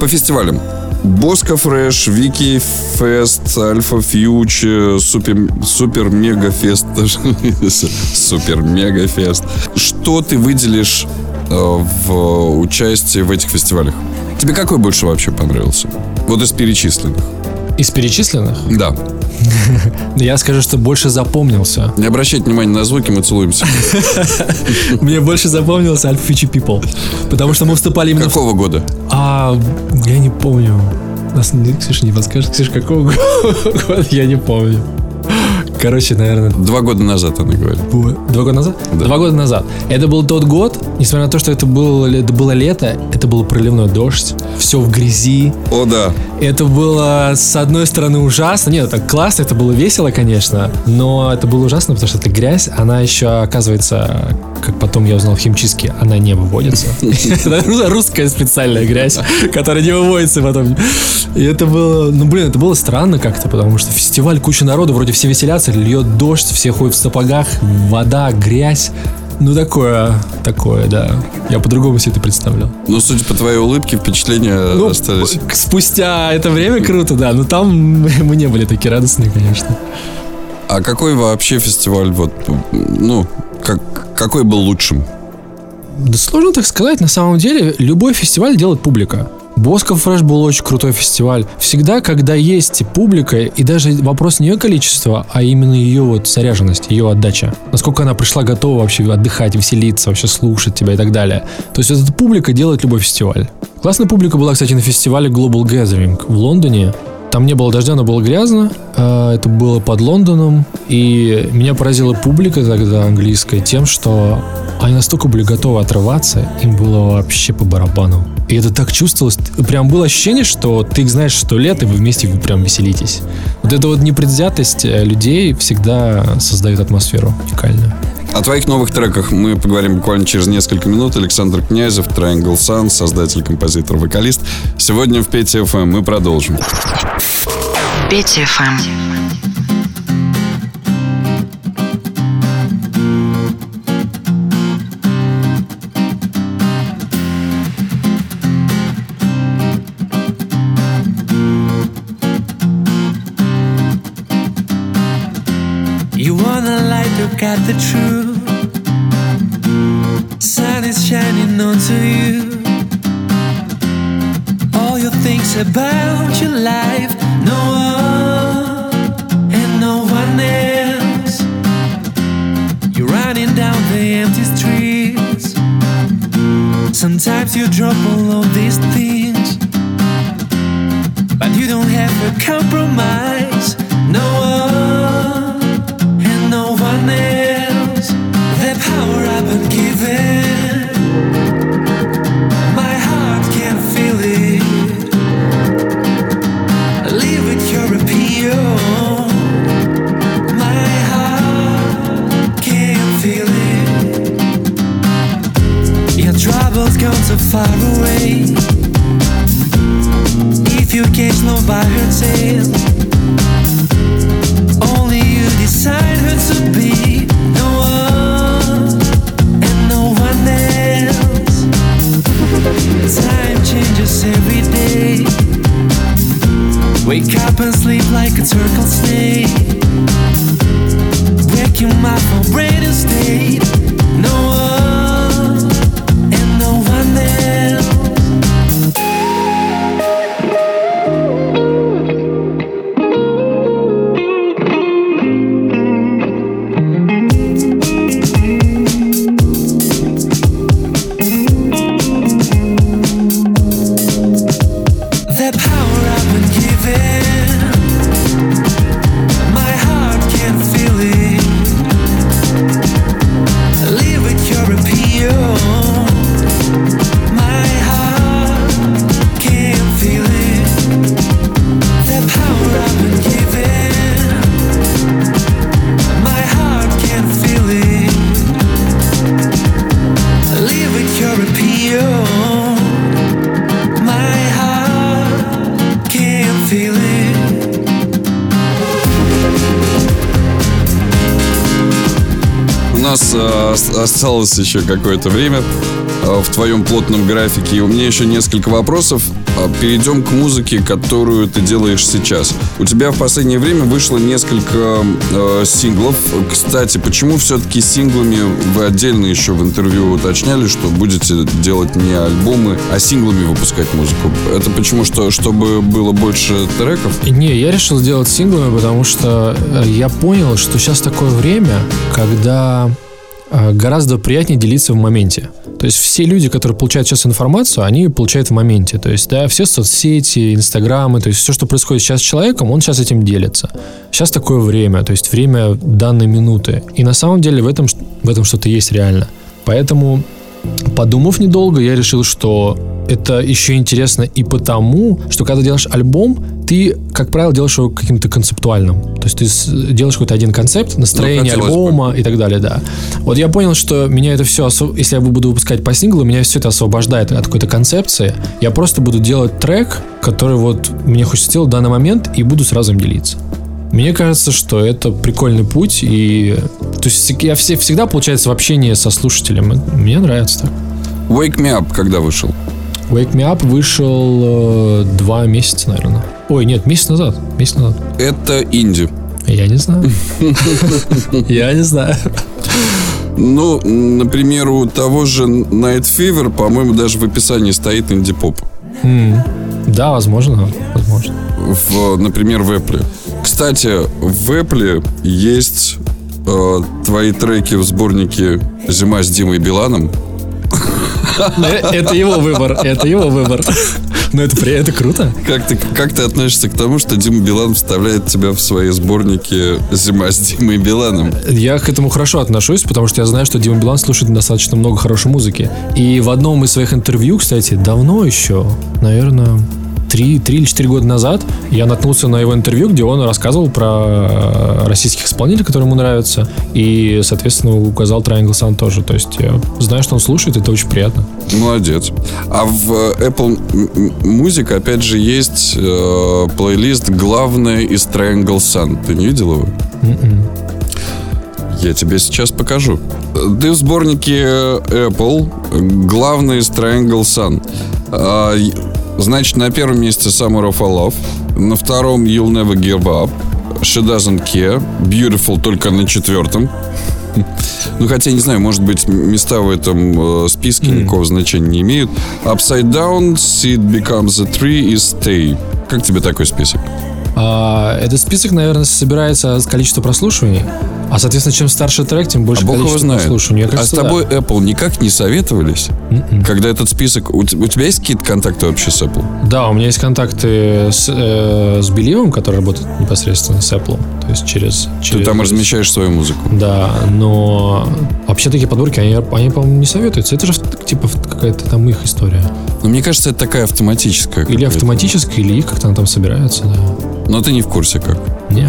По фестивалям. Bosco Fresh, Вики Fest, Alfa Future, Супер, Супер Мега Fest. Супер Мега Fest. Что ты выделишь э, в участии в этих фестивалях? Тебе какой больше вообще понравился? Вот из перечисленных. Из перечисленных Да. (laughs) я скажу, что больше запомнился. Не обращайте внимания на звуки, мы целуемся. (laughs) Мне больше запомнился Alpha Future People. Потому что мы выступали именно. Какого года? А, я не помню. Нас не- Ксюша не подскажет. Ксюша, какого (laughs) года? Я не помню. Короче, наверное, Два года назад, она говорит. Два года назад? Да. Два года назад. Это был тот год, несмотря на то, что это было, это было лето, это был проливной дождь, все в грязи. О, да. Это было, с одной стороны, ужасно. Нет, это классно, это было весело, конечно, но это было ужасно, потому что эта грязь, она еще, оказывается, как потом я узнал в химчистке, она не выводится. Это (laughs) рус- русская специальная грязь, которая не выводится потом. И это было, ну, блин, это было странно как-то, потому что фестиваль, куча народу, вроде все веселятся, льет дождь, все ходят в сапогах, вода, грязь. Ну, такое, такое, да. Я по-другому себе это представлял. Ну, судя по твоей улыбке, впечатления Ну, остались. спустя это время круто, да. Но там (laughs) мы не были такие радостные, конечно. А какой вообще фестиваль, вот, ну, как, какой был лучшим? Да сложно так сказать. На самом деле, любой фестиваль делает публика. Боско Фреш был очень крутой фестиваль. Всегда, когда есть публика, и даже вопрос не ее количества, а именно ее вот заряженность, ее отдача. Насколько она пришла готова вообще отдыхать, веселиться, вообще слушать тебя и так далее. То есть эта публика делает любой фестиваль. Классная публика была, кстати, на фестивале Global Gathering в Лондоне. Там не было дождя, но было грязно. Э, Это было под Лондоном. И меня поразила публика тогда английская тем, что они настолько были готовы отрываться, им было вообще по барабану. И это так чувствовалось. Прям было ощущение, что ты их знаешь сто лет, и вы вместе вы прям веселитесь. Вот эта вот непредвзятость э, людей всегда создает атмосферу уникальную. О твоих новых треках мы поговорим буквально через несколько минут. Александр Князев, Triangle Sun, создатель, композитор, вокалист. Сегодня в Пете ФМ мы продолжим. Пете ФМ. Your life, no one and no one else. You're running down the empty streets. Sometimes you drop all of these things, but you don't have a compromise. No one. Far away. If you catch no by her tail, only you decide her to be no one and no one else. Time changes every day. Wake up and sleep like a turtle snake. Waking up from brain state. Осталось еще какое-то время э, в твоем плотном графике. И у меня еще несколько вопросов. А, перейдем к музыке, которую ты делаешь сейчас. У тебя в последнее время вышло несколько э, синглов. Кстати, почему все-таки синглами вы отдельно еще в интервью уточняли, что будете делать не альбомы, а синглами выпускать музыку? Это почему? Что, чтобы было больше треков? Не, я решил сделать синглами, потому что э, я понял, что сейчас такое время, когда а, гораздо приятнее делиться в моменте. То есть все люди, которые получают сейчас информацию, они получают в моменте. То есть, да, все соцсети, инстаграмы, то есть все, что происходит сейчас с человеком, он сейчас этим делится. Сейчас такое время, то есть время данной минуты. И на самом деле в этом, в этом что-то есть реально. Поэтому, подумав недолго, я решил, что это еще интересно и потому, что когда делаешь альбом, ты, как правило, делаешь его каким-то концептуальным. То есть ты делаешь какой-то один концепт, настроение ну, альбома бы. и так далее, да. Вот я понял, что меня это все, если я буду выпускать по синглу, меня все это освобождает от какой-то концепции. Я просто буду делать трек, который вот мне хочется сделать в данный момент, и буду сразу им делиться. Мне кажется, что это прикольный путь, и то есть я все, всегда, получается, в общении со слушателем. Мне нравится так. Wake Me Up когда вышел? Wake Me Up вышел э, два месяца, наверное. Ой, нет, месяц назад. Месяц назад. Это инди. Я не знаю. (laughs) Я не знаю. Ну, например, у того же Night Fever, по-моему, даже в описании стоит инди-поп. Да, возможно, возможно. В, например, в Apple. Кстати, в Apple есть э, твои треки в сборнике «Зима с Димой Биланом». Э, это его выбор, это его выбор. (laughs) Но это, это круто. Как ты, как ты относишься к тому, что Дима Билан вставляет тебя в свои сборники «Зима с Димой Биланом»? Я к этому хорошо отношусь, потому что я знаю, что Дима Билан слушает достаточно много хорошей музыки. И в одном из своих интервью, кстати, давно еще, наверное, три, три или четыре года назад я наткнулся на его интервью, где он рассказывал про российских исполнителей, которые ему нравятся, и, соответственно, указал Triangle Sun тоже. То есть я знаю, что он слушает, это очень приятно. Молодец. А в Apple М- М- Music, опять же, есть э, плейлист «Главное из Triangle Sun». Ты не видел его? М-м. Я тебе сейчас покажу. Ты в сборнике Apple «Главное из Triangle Sun». Значит, на первом месте Summer of Love, на втором You'll Never Give Up, She Doesn't Care, Beautiful только на четвертом. (laughs) Ну, хотя, не знаю, может быть, места в этом э, списке никакого значения не имеют. Upside Down, See It Becomes a Tree и Stay. Как тебе такой список? А, этот список, наверное, собирается с количества прослушиваний. А, соответственно, чем старше трек, тем больше а бог его знает. Мне а с кажется, да. тобой Apple никак не советовались? М-м. Когда этот список... У, у тебя есть какие-то контакты вообще с Apple? Да, у меня есть контакты с, э, с Беливом, который работает непосредственно с Apple. То есть через... Ты через там размещаешь свою музыку. Да, но вообще такие подборки, они, они по-моему, не советуются. Это же типа какая-то там их история. Но мне кажется, это такая автоматическая. Или какая-то. автоматически, или их как-то она там собирается, да. Но ты не в курсе как. Не.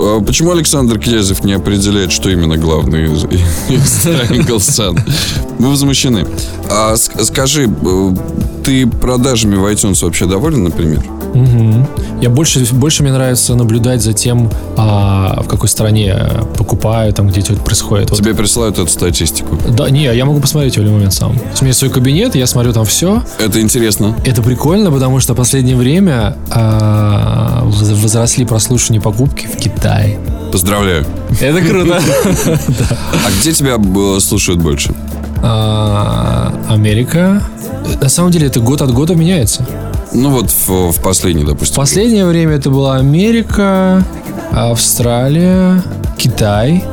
А Почему Александр Князев не определяет, что именно главный (laughs) из, Triangle Sun? Мы возмущены. А ск- скажи, э, ты продажами в iTunes вообще доволен, например? Мгм. Я больше, больше мне нравится наблюдать за тем, а, в какой стране покупаю, там, где это происходит. Вот Тебе присылают эту статистику. Да, не, я могу посмотреть в любой момент сам. У меня есть свой кабинет, я смотрю там все. Это интересно. Это прикольно, потому что в последнее время а, воз- возросли прослушивания покупки в Китае. Поздравляю. Это круто. (laughs) А где тебя э, слушают больше? А, Америка. На самом деле это год от года меняется. Ну вот в, в последний, В допустим. последнее время это была Америка, Австралия, Китай.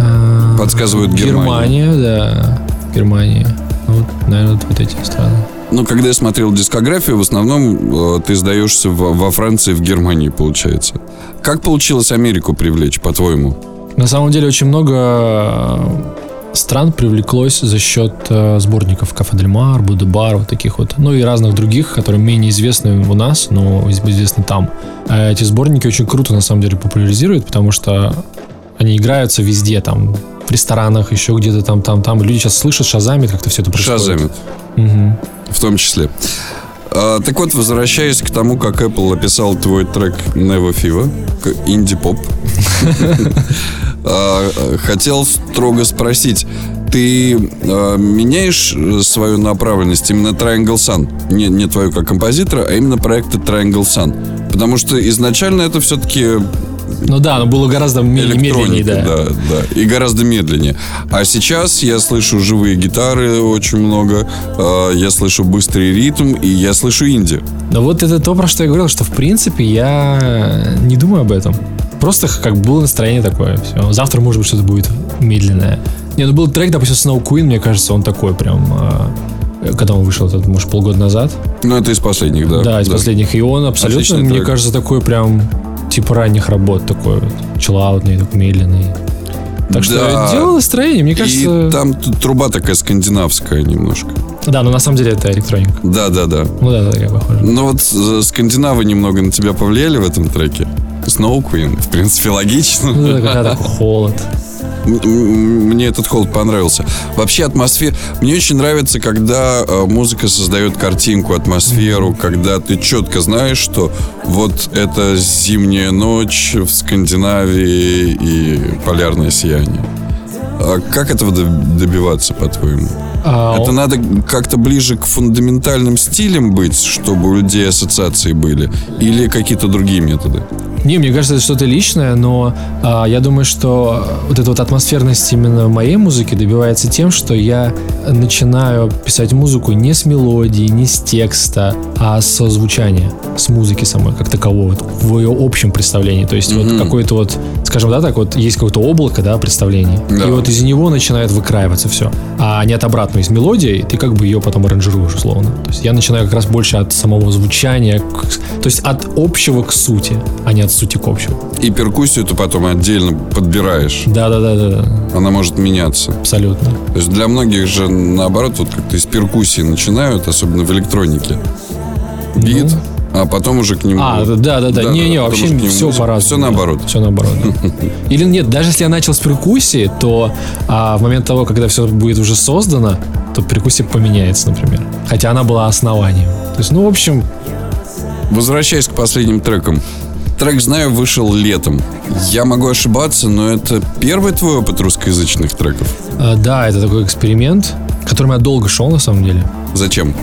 а, Подсказывают Германия, да. Германия. Ну, Вот, наверное, вот эти страны. Ну, когда я смотрел дискографию, в основном э, ты сдаешься во, во Франции, в Германии, получается. Как получилось Америку привлечь, по-твоему? На самом деле очень много стран привлеклось за счет э, сборников Кафе Дель Мар, Будебар, вот таких вот, ну и разных других, которые менее известны у нас, но из- известны там. А эти сборники очень круто на самом деле популяризируют, потому что они играются везде, там, в ресторанах, еще где-то там, там, там. Люди сейчас слышат, шазамит, как-то все это происходит. Шазамит, Мгм. в том числе. А, так вот, возвращаясь к тому, как Apple описал твой трек Never Fever, инди-поп, (laughs) хотел строго спросить, ты а, меняешь э, свою направленность именно Triangle Sun? Не, не твою как композитора, а именно проекта Triangle Sun. Потому что изначально это все-таки Ну да, но было гораздо ме- медленнее, да. да, да, и гораздо медленнее. А сейчас я слышу живые гитары очень много, э, я слышу быстрый ритм, и я слышу инди. Но вот это то, про что я говорил, что в принципе я не думаю об этом. Просто как бы было настроение такое. Все. Завтра, может быть, что-то будет медленное. Не, ну был трек, допустим, Snow Queen, мне кажется, он такой прям... э, Когда он вышел, это, может, полгода назад. Ну, это из последних, да. Да, из последних. И он абсолютно, Отличный мне трек. кажется, такой прям типа ранних работ, такой вот чиллаутный, такой медленный. Так что Да. дело настроение, мне кажется... И там труба такая скандинавская немножко. Да, но на самом деле это электроника. Да, да, да. Ну да, такая похожа. Но вот э, скандинавы немного на тебя повлияли в этом треке. Snow Queen, в принципе, логично. Ну, когда такой холод. Мне этот холод понравился. Вообще атмосфера... Мне очень нравится, когда э, музыка создает картинку, атмосферу, когда ты четко знаешь, что вот это зимняя ночь в Скандинавии и полярное сияние. А как этого доб- добиваться, по-твоему? А, Это надо как-то ближе к фундаментальным стилям быть, чтобы у людей ассоциации были? Или какие-то другие методы? Не, мне кажется, это что-то личное, но а, я думаю, что вот эта вот атмосферность именно моей музыки добивается тем, что я начинаю писать музыку не с мелодии, не с текста, а со звучания, с музыки самой, как таковой, вот, в ее общем представлении. То есть вот какой-то вот, скажем, да, так вот, есть какое-то облако, да, представлений, Да. и вот из него начинает выкраиваться все, а не от обратного. Там есть мелодия, и ты как бы ее потом аранжируешь условно. То есть я начинаю как раз больше от самого звучания, к- то есть от общего к сути, а не от сути к общему. И перкуссию ты потом отдельно подбираешь. Да-да-да-да, Она может меняться. абсолютно. То есть для многих же наоборот, вот как-то из перкуссии начинают, особенно в электронике. Бит, а потом уже к нему... А, да-да-да, не-не, потом вообще уже к нему все по-разному. Все наоборот. Все наоборот. да. (laughs) Или нет, даже если я начал с перкуссии, то а, в момент того, когда все будет уже создано, то перкуссия поменяется, например. Хотя она была основанием. То есть, ну, в общем, Возвращаясь к последним трекам. Трек «Знаю» вышел летом. Я могу ошибаться, но это первый твой опыт русскоязычных треков? э, да, это такой эксперимент, которым я долго шел, на самом деле. Зачем?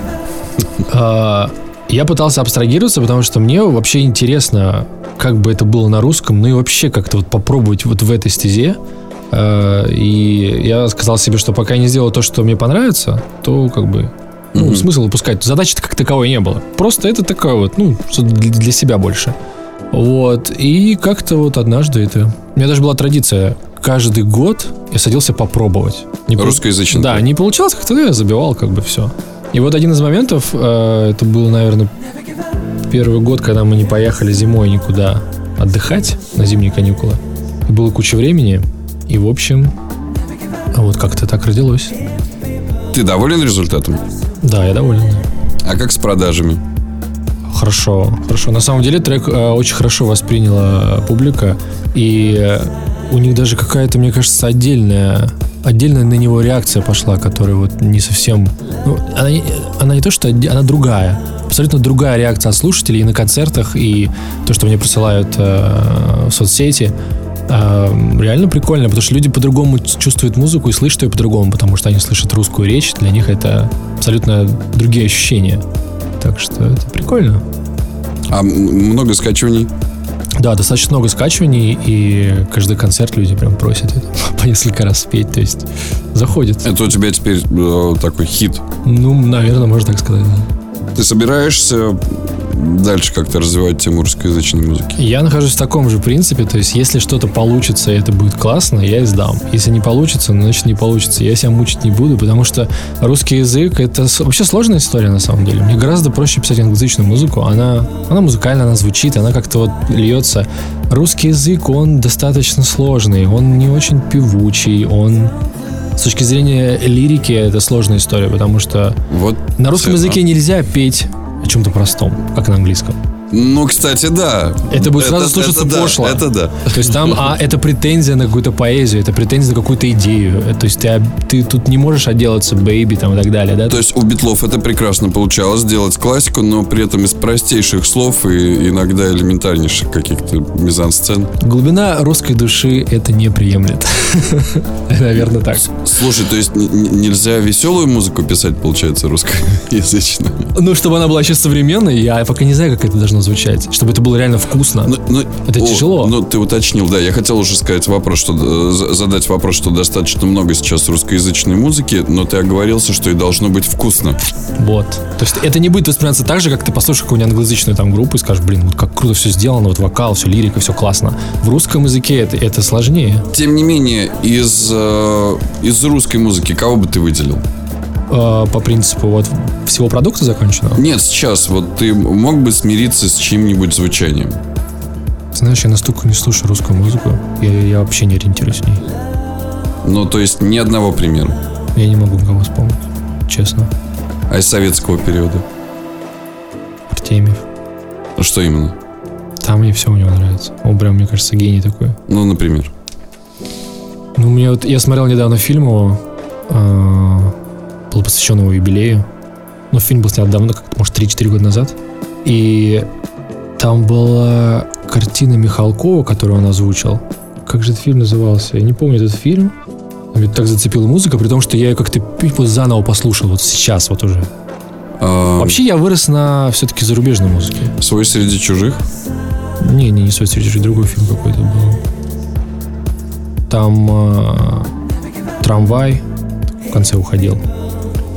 А, Я пытался абстрагироваться, потому что мне вообще интересно, как бы это было на русском, ну и вообще как-то вот попробовать вот в этой стезе. А, И я сказал себе, что пока я не сделал то, что мне понравится, то как бы ну, Мгм. смысл выпускать. Задачи-то как таковой не было. Просто это такое вот, ну, что для себя больше. Вот. И как-то вот однажды это... У меня даже была традиция. Каждый год я садился попробовать. Не Русскоязычный Да, не получалось, как-то я забивал как бы все. И вот один из моментов, э, это был, наверное, первый год, когда мы не поехали зимой никуда отдыхать на зимние каникулы. И было куча времени. И, в общем, а вот как-то так родилось. Ты доволен результатом? Да, я доволен. А как с продажами? Хорошо, хорошо. На самом деле трек э, очень хорошо восприняла публика, и э, у них даже какая-то, мне кажется, отдельная, отдельная на него реакция пошла, которая вот не совсем, ну, она, она не то что, она другая, абсолютно другая реакция от слушателей и на концертах, и то, что мне присылают э, в соцсети. Э, реально прикольно, потому что люди по-другому чувствуют музыку и слышат ее по-другому, потому что они слышат русскую речь, для них это абсолютно другие ощущения. Так что это прикольно. А много скачиваний? Да, достаточно много скачиваний, и каждый концерт люди прям просят это (laughs) по несколько раз спеть, то есть заходит. Это у тебя теперь э, такой хит. Ну, наверное, можно так сказать. да. Ты собираешься дальше как-то развивать тему русскоязычной музыки? Я нахожусь в таком же принципе, то есть если что-то получится и это будет классно, я издам. Если не получится, ну, значит не получится. Я себя мучить не буду, потому что русский язык это вообще сложная история на самом деле. Мне гораздо проще писать англоязычную музыку. Она, она музыкальная, она звучит, она как-то вот льется. Русский язык, он достаточно сложный, он не очень певучий, он с точки зрения лирики это сложная история, потому что Вот. на русском языке нельзя петь о чем-то простом, как на английском. Ну, кстати, да. Это будет сразу слушаться да, пошло. Это да. То есть там, а это претензия на какую-то поэзию, это претензия на какую-то идею. Э, То есть ты, ты тут не можешь отделаться baby там и так далее, да? То есть у Битлов это прекрасно получалось сделать классику, но при этом из простейших слов и иногда элементарнейших каких-то мизансцен. Глубина русской души это не приемлет. (laughs) Наверное, так. Слушай, то есть нельзя веселую музыку писать, получается, русскоязычную? Ну, чтобы она была еще современной, я пока не знаю, как это должно звучать. Чтобы это было реально вкусно. Ну, ну, Это тяжело. Ну, ты уточнил, да. Я хотел уже сказать вопрос, что э, за- задать вопрос, что достаточно много сейчас русскоязычной музыки, но ты оговорился, что и должно быть вкусно. Вот. То есть это не будет восприниматься так же, как ты послушаешь какую-нибудь англоязычную там группу и скажешь, блин, вот как круто все сделано, вот вокал, все лирика, все классно. В русском языке это, это сложнее. Тем не менее, из, э, из русской музыки кого бы ты выделил? Э, по принципу вот всего продукта законченного. Нет, сейчас вот ты мог бы смириться с чьим-нибудь звучанием. Знаешь, я настолько не слушаю русскую музыку, я, я вообще не ориентируюсь в ней. Ну, то есть ни одного примера. Я не могу никого вспомнить, честно. А из советского периода? Артемьев. Что именно? Там мне все у него нравится. Он прям, мне кажется, гений такой. Ну, например. Ну, мне вот, я смотрел недавно фильм его, э, был посвящен его юбилею. Ну, фильм был снят давно, как может, 3-4 года назад. И там была картина Михалкова, которую он озвучил. Как же этот фильм назывался? Я не помню этот фильм. Но Меня так зацепила музыка, при том, что я ее как-то вот заново послушал, вот сейчас вот уже. А, Вообще я вырос на все-таки зарубежной музыке. Свой среди чужих? Не, не, не «Свой среди чужих», другой фильм какой-то был. Там э, трамвай в конце уходил.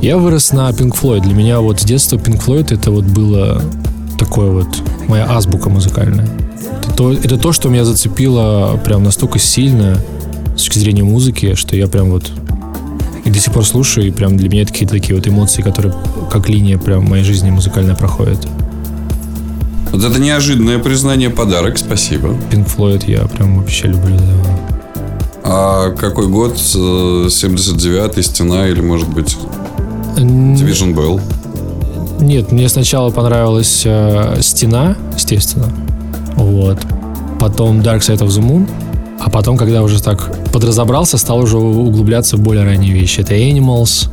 Я вырос на Pink Floyd. Для меня вот с детства Pink Floyd это вот было такое вот моя азбука музыкальная. Это то, это то, что меня зацепило прям настолько сильно с точки зрения музыки, что я прям вот И до сих пор слушаю, и прям для меня это какие-то такие вот эмоции, которые как линия прям в моей жизни музыкальная проходит. Вот это неожиданное признание, подарок, спасибо. Pink Floyd я прям вообще люблю, да. А какой год? Э, 79-й, Стена или, может быть, Division Bell? Нет, мне сначала понравилась э, Стена, естественно. Вот. Потом Dark Side of the Moon. А потом, когда уже так подразобрался, стал уже углубляться в более ранние вещи. Это Animals,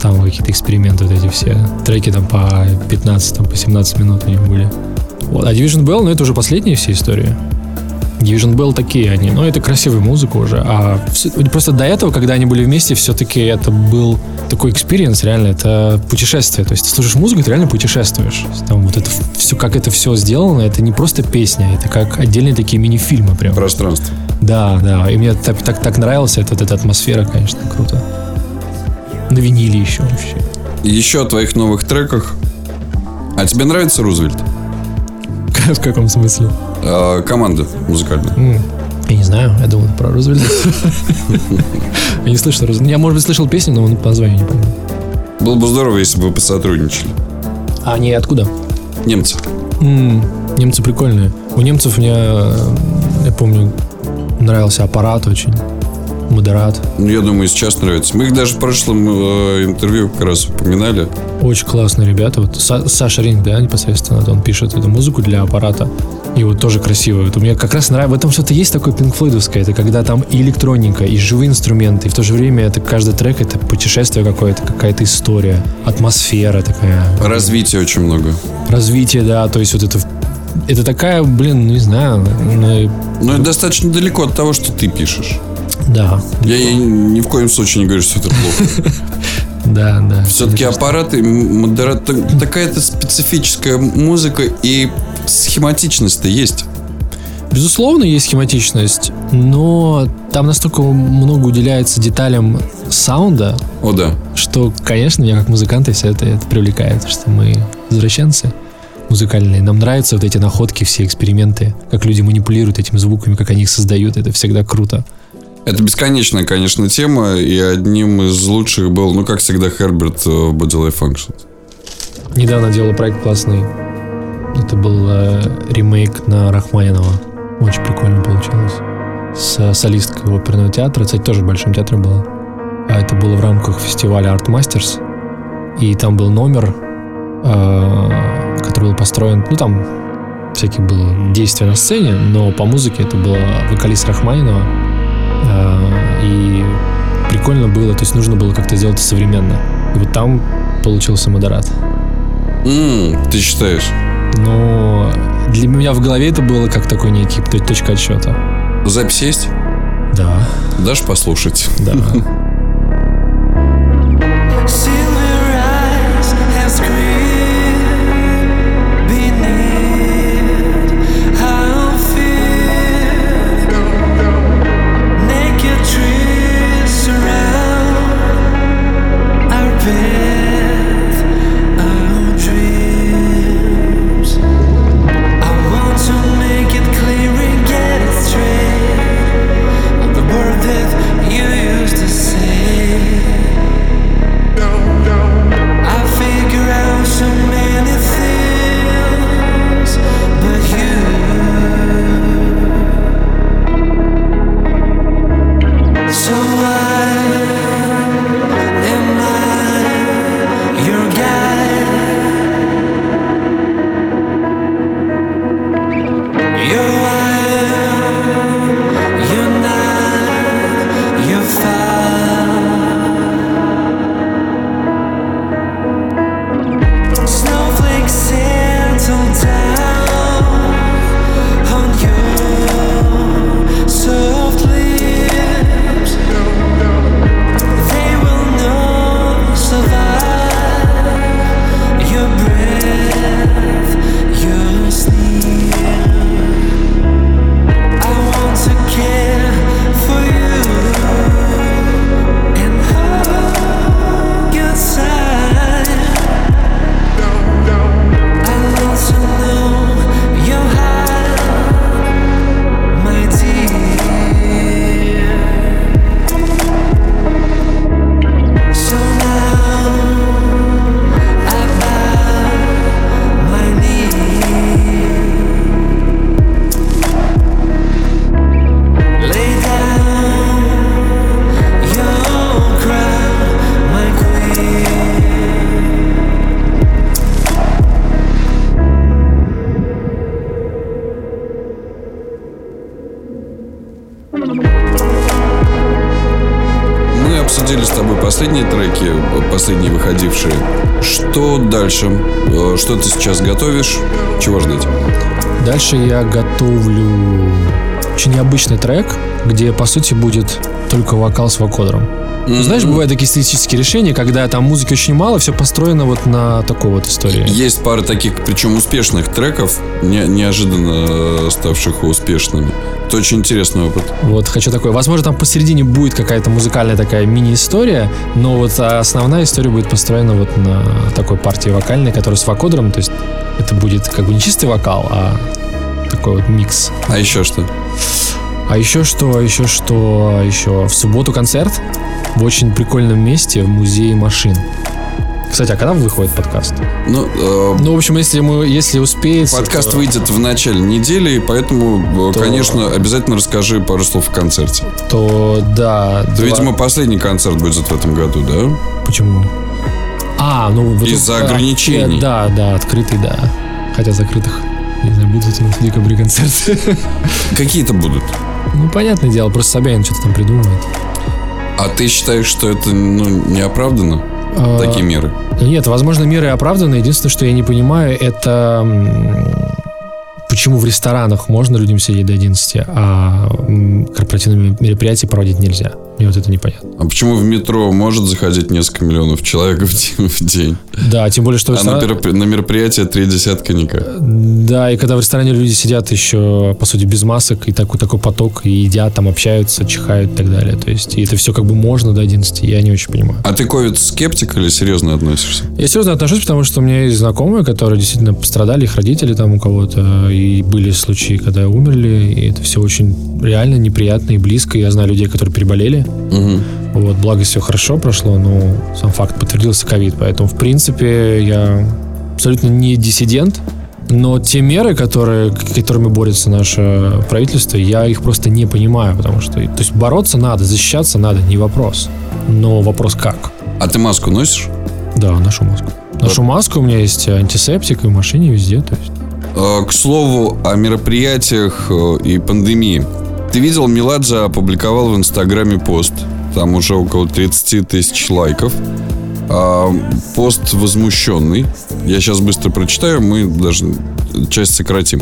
там какие-то эксперименты вот эти все. Треки там по 15, там, по 17 минут у них были. Вот. А Division Bell, ну это уже последние все истории. Division Bell такие они, но это красивая музыка уже. А всё- просто до этого, когда они были вместе, все-таки это был такой experience, реально, это путешествие. То есть ты слушаешь музыку, ты реально путешествуешь. Там вот это все, как это все сделано, это не просто песня, это как отдельные такие мини-фильмы прям. Пространство. Да, да. И мне так, так, так нравилась эта, эта атмосфера, конечно, круто. На виниле еще вообще. Еще о твоих новых треках. А тебе нравится Рузвельт? (laughs) В каком смысле? А, команда музыкальная. М, Я не знаю, я думал про Рузвельта. (laughs) Я не слышал Рузвельта. Я, может быть, слышал песню, но по названию не помню. Было бы здорово, если бы вы посотрудничали. А они откуда? Немцы. Немцы прикольные. У немцев мне, э, я помню, нравился аппарат очень. Модерат. Ну, я думаю, сейчас нравится. Мы их даже в прошлом э, интервью как раз упоминали. Очень классные ребята. Вот Са- Саша Ринг, да, непосредственно, он пишет эту музыку для аппарата. И вот тоже красиво. Вот у меня как раз нравится. В этом что-то есть такое пинкфлойдовское. Это когда там и электроника, и живые инструменты, и в то же время это каждый трек это путешествие какое-то, какая-то история, атмосфера такая. Развития очень много. Развитие, да, то есть вот это это такая, блин, не знаю, ну, Но это достаточно далеко от того, что ты пишешь. да, Я, я ни в коем случае не говорю, что это плохо. (laughs) да, да. Все-таки аппараты, м, модерат, так- такая-то специфическая музыка и схематичность-то есть. Безусловно, есть схематичность, но там настолько много уделяется деталям саунда, О, да. что, конечно, меня как музыканта все это, это привлекает, что мы возвращенцы музыкальные. Нам нравятся вот эти находки, все эксперименты, как люди манипулируют этими звуками, как они их создают. Это всегда круто. Это бесконечная, конечно, тема, и одним из лучших был, ну, как всегда, Херберт э, в Body Life Functions. Недавно делал проект классный. Это был э, ремейк на Рахманинова. Очень прикольно получилось. С солисткой оперного театра. Кстати, тоже в Большом театре было. А это было в рамках фестиваля Art Masters. И там был номер, э, который был построен... Ну, там всякие было действия на сцене, но по музыке это был вокалист Рахманинова. Э, и прикольно было, то есть нужно было как-то сделать современно. И вот там получился модерат. М, ты считаешь? Но для меня в голове это было как такой некий точка отсчета. Запись есть? Да, Дашь послушать? да. (laughs) Дальше я готовлю очень необычный трек, где, по сути, будет только вокал с вокодером. Ну, Знаешь, бывают такие стилистические решения, когда там музыки очень мало, все построено вот на такой вот истории. Есть пара таких, причем успешных треков, не- неожиданно ставших успешными. Это очень интересный опыт. Вот хочу такое. Возможно, там посередине будет какая-то музыкальная такая мини-история, но вот основная история будет построена вот на такой партии вокальной, которая с вокодером, то есть это будет как бы не чистый вокал, а такой вот микс. А еще что? А еще что, еще что, еще в субботу концерт в очень прикольном месте в музее машин. Кстати, а когда выходит подкаст? Ну, э, Ну, в общем, если мы, если успеется... подкаст то- выйдет в начале недели, и поэтому, э, То- конечно, обязательно расскажи пару слов о концерте. То да. Это, два- видимо, последний концерт будет в этом году, да? Почему? А, ну... вот Из-за а, ограничений. Да, да, открытый, да. Хотя закрытых. Будут у нас в декабре концерты. (laughs) Какие-то будут. Ну, понятное дело, просто Собянин что-то там придумывает. А ты считаешь, что это ну, не оправдано? А, Такие меры? Нет, возможно, меры оправданы. Единственное, что я не понимаю, это почему в ресторанах можно людям сидеть до 11, а корпоративные мероприятия проводить нельзя. Мне вот это непонятно. А почему в метро может заходить несколько миллионов человек в день? Да, тем более, что... А на, ресторан- на мероприятие три десятка никак. Да, и когда в ресторане люди сидят еще, по сути, без масок, и такой, такой поток, и едят, там общаются, чихают и так далее. То есть, и это все как бы можно до 11, я не очень понимаю. А ты ковид-скептик или серьезно относишься? Я серьезно отношусь, потому что у меня есть знакомые, которые действительно пострадали, их родители там у кого-то, и были случаи, когда умерли, и это все очень реально неприятно и близко. Я знаю людей, которые переболели. Вот, благо все хорошо прошло, но сам факт подтвердился ковид. Поэтому, в принципе, я абсолютно не диссидент. Но те меры, которые, которыми борется наше правительство, я их просто не понимаю, потому что, то есть бороться надо, защищаться надо, не вопрос. Но вопрос как? А ты маску носишь? Да, ношу маску. Ношу маску, у меня есть антисептик и в машине везде. То есть. Э, К слову о мероприятиях э, и пандемии. Ты видел, Меладзе опубликовал в Инстаграме пост. Там уже около 30 тысяч лайков. А, Пост возмущенный. Я сейчас быстро прочитаю, мы даже часть сократим.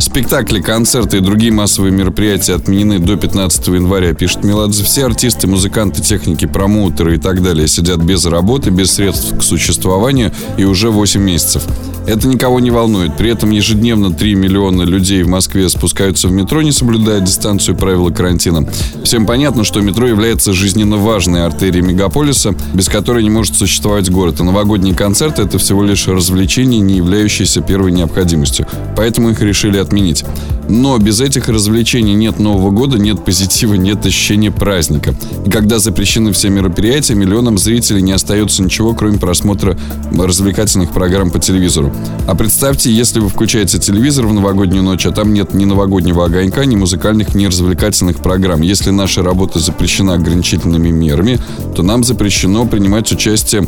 Спектакли, концерты и другие массовые мероприятия отменены до 15 января, пишет Меладзе. Все артисты, музыканты, техники, промоутеры и так далее сидят без работы, без средств к существованию и уже 8 месяцев. Это никого не волнует. При этом ежедневно 3 миллиона людей в Москве спускаются в метро, не соблюдая дистанцию правила карантина. Всем понятно, что метро является жизненно важной артерией мегаполиса, без которой не может существовать город. И новогодние концерты – это всего лишь развлечение, не являющееся первой необходимостью. Поэтому их решили отменить. Но без этих развлечений нет Нового года, нет позитива, нет ощущения праздника. И когда запрещены все мероприятия, миллионам зрителей не остается ничего, кроме просмотра развлекательных программ по телевизору. А представьте, если вы включаете телевизор в новогоднюю ночь, а там нет ни новогоднего огонька, ни музыкальных, ни развлекательных программ. Если наша работа запрещена ограничительными мерами, то нам запрещено принимать участие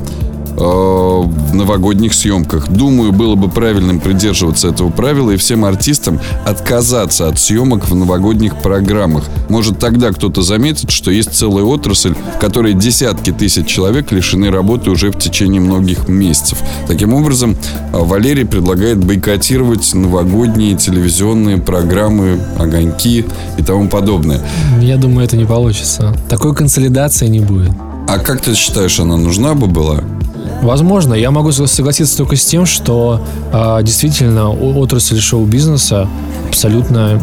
в новогодних съемках. Думаю, было бы правильным придерживаться этого правила и всем артистам отказаться от съемок в новогодних программах. Может, тогда кто-то заметит, что есть целая отрасль, в которой десятки тысяч человек лишены работы уже в течение многих месяцев. Таким образом, э, Валерий предлагает бойкотировать новогодние телевизионные программы, огоньки и тому подобное. Я думаю, это не получится. Такой консолидации не будет. А как ты считаешь, она нужна бы была? Возможно, я могу согласиться только с тем, что э, действительно отрасль шоу-бизнеса абсолютно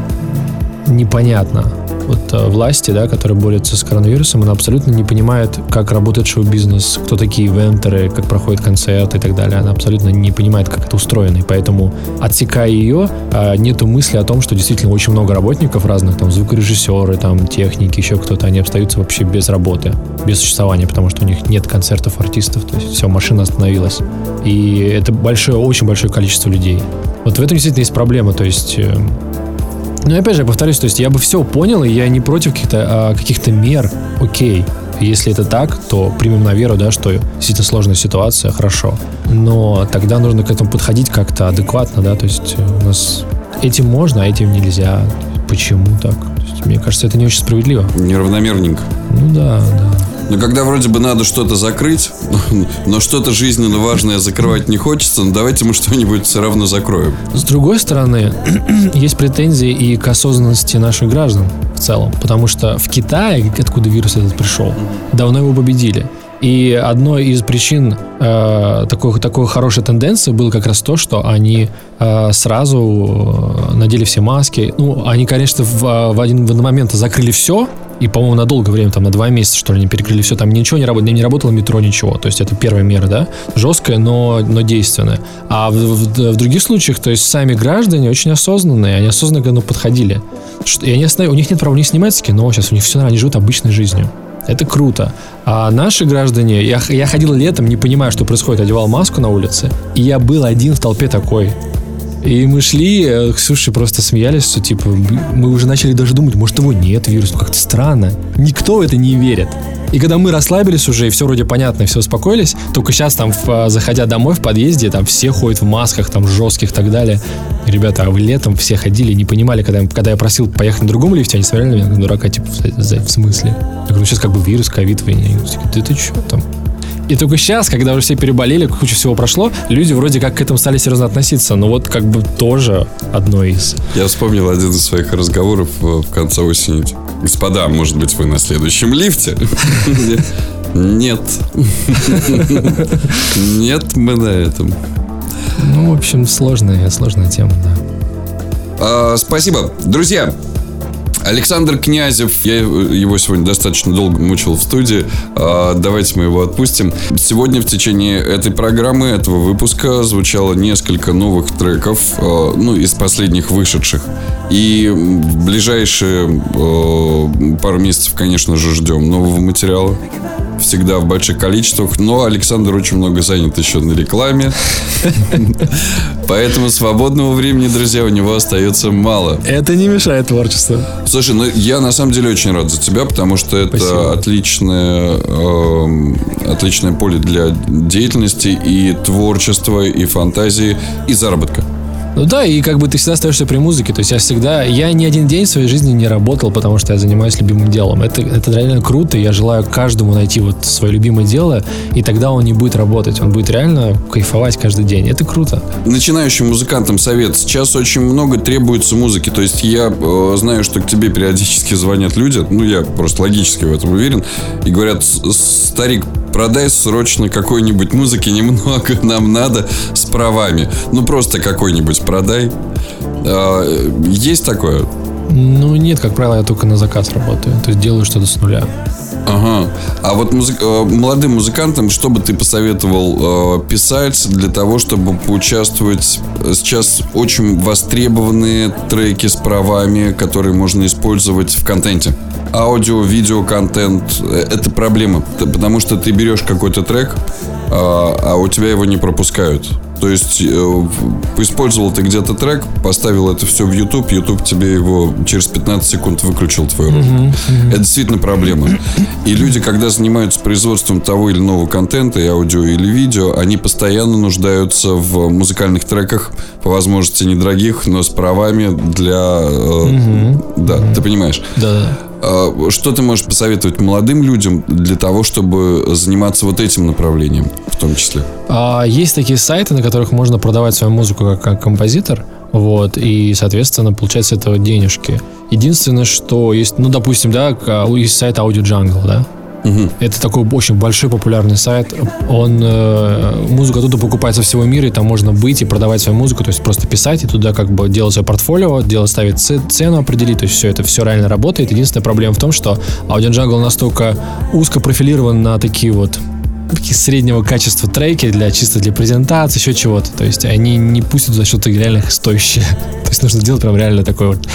непонятна. Вот э, власти, да, которые борются с коронавирусом, она абсолютно не понимает, как работает шоу-бизнес, кто такие ивентеры, как проходят концерты и так далее. Она абсолютно не понимает, как это устроено. И поэтому, отсекая ее, э, нету мысли о том, что действительно очень много работников разных, там, звукорежиссеры, там, техники, еще кто-то, они остаются вообще без работы, без существования, потому что у них нет концертов артистов, то есть все, машина остановилась. И это большое, очень большое количество людей. Вот в этом действительно есть проблема, то есть... ну, опять же, я повторюсь, то есть я бы все понял, и я не против каких-то а, каких-то мер, окей. Если это так, то примем на веру, да, что действительно сложная ситуация, хорошо. Но тогда нужно к этому подходить как-то адекватно, да, то есть э, у нас этим можно, а этим нельзя. Почему так? Есть, мне кажется, это не очень справедливо. Неравномерненько. Ну да, да. Но когда вроде бы надо что-то закрыть, (laughs) но что-то жизненно важное закрывать не хочется, ну давайте мы что-нибудь все равно закроем. С другой стороны, (clears throat) есть претензии и к осознанности наших граждан в целом. Потому что в Китае, откуда вирус этот пришел, давно его победили. И одной из причин э, такой, такой хорошей тенденции было как раз то, что они э, сразу э, надели все маски. Ну, они, конечно, в, в, один, в момент закрыли все, и, по-моему, на долгое время, там, на два месяца, что ли, они перекрыли все, там ничего не работало, не работало метро, ничего. То есть это первая мера, да, жесткая, но, но действенная. А в, в, в других случаях, то есть сами граждане очень осознанные, они осознанно к этому подходили. И они, у них нет права не снимать кино, сейчас у них все они живут обычной жизнью. Это круто. А наши граждане, я, я ходил летом, не понимая, что происходит, одевал маску на улице, и я был один в толпе такой. И мы шли, э, Ксюши просто смеялись, что типа мы уже начали даже думать, может его нет вирус, как-то странно. Никто в это не верит. И когда мы расслабились уже, и все вроде понятно, и все успокоились, только сейчас там, в, а, заходя домой в подъезде, там все ходят в масках, там жестких и так далее. Ребята, а вы летом все ходили, не понимали, когда, когда я просил поехать на другом лифте, они смотрели на меня, дурака, типа, в, в смысле? Я говорю, ну сейчас как бы вирус, ковид, вы не... Ты, ты что там? И только сейчас, когда уже все переболели, куча всего прошло, люди вроде как к этому стали серьезно относиться. Но вот как бы тоже одно из. Я вспомнил один из своих разговоров в конце осени. Господа, может быть, вы на следующем лифте? Нет. Нет, мы на этом. Ну, в общем, сложная, сложная тема, да. А, спасибо. Друзья, Александр Князев, я его сегодня достаточно долго мучил в студии. А, давайте мы его отпустим. Сегодня в течение этой программы, этого выпуска, звучало несколько новых треков, а, ну, из последних вышедших. И в ближайшие а, пару месяцев, конечно же, ждем нового материала всегда в больших количествах. Но Александр очень много занят еще на рекламе. Поэтому свободного времени, друзья, у него остается мало. Это не мешает творчеству. Слушай, ну я на самом деле очень рад за тебя, потому что это Спасибо. отличное, э, отличное поле для деятельности и творчества, и фантазии, и заработка. Ну да, и как бы ты всегда остаешься при музыке. То есть я всегда... Я ни один день в своей жизни не работал, потому что я занимаюсь любимым делом. Это, это реально круто. Я желаю каждому найти вот свое любимое дело, и тогда он не будет работать. Он будет реально кайфовать каждый день. Это круто. Начинающим музыкантам совет. Сейчас очень много требуется музыки. То есть я э, знаю, что к тебе периодически звонят люди, ну я просто логически в этом уверен, и говорят, старик, продай срочно какой-нибудь музыки немного, (laughs) нам надо с правами. Ну просто какой-нибудь продай. А, есть такое? Ну, нет, как правило, я только на заказ работаю. То есть делаю что-то с нуля. Ага. А вот музык... Э, молодым музыкантам, что бы ты посоветовал э, писать для того, чтобы поучаствовать? Сейчас очень востребованные треки с правами, которые можно использовать в контенте. Аудио, видео, контент э, – это проблема. Потому что ты берешь какой-то трек, а, а у тебя его не пропускают. То есть э, использовал ты где-то трек, поставил это все в YouTube, YouTube тебе его через 15 секунд выключил твой ролик. Uh-huh, uh-huh. Это действительно проблема. И люди, когда занимаются производством того или иного контента, и аудио или видео, они постоянно нуждаются в музыкальных треках, по возможности недорогих, но с правами для... Uh-huh. Да, uh-huh. ты понимаешь? Да, да. А, что ты можешь посоветовать молодым людям для того, чтобы заниматься вот этим направлением в том числе? А, есть такие сайты, на которых можно продавать свою музыку как, композитор, вот, и, соответственно, получать с этого денежки. Единственное, что есть, ну, допустим, да, есть сайт Audio Jungle, да, Угу. Это такой очень большой популярный сайт. Он э, музыка оттуда покупается всего мира, и там можно быть и продавать свою музыку, то есть просто писать и туда как бы делать свое портфолио, делать ставить цену определить, то есть все это все реально работает. Единственная проблема в том, что Audio Jungle настолько узко профилирован на такие вот среднего качества треки для чисто для презентации, еще чего-то. То есть они не пустят за счет реально стоящие. (laughs) То есть нужно делать прям реально такой вот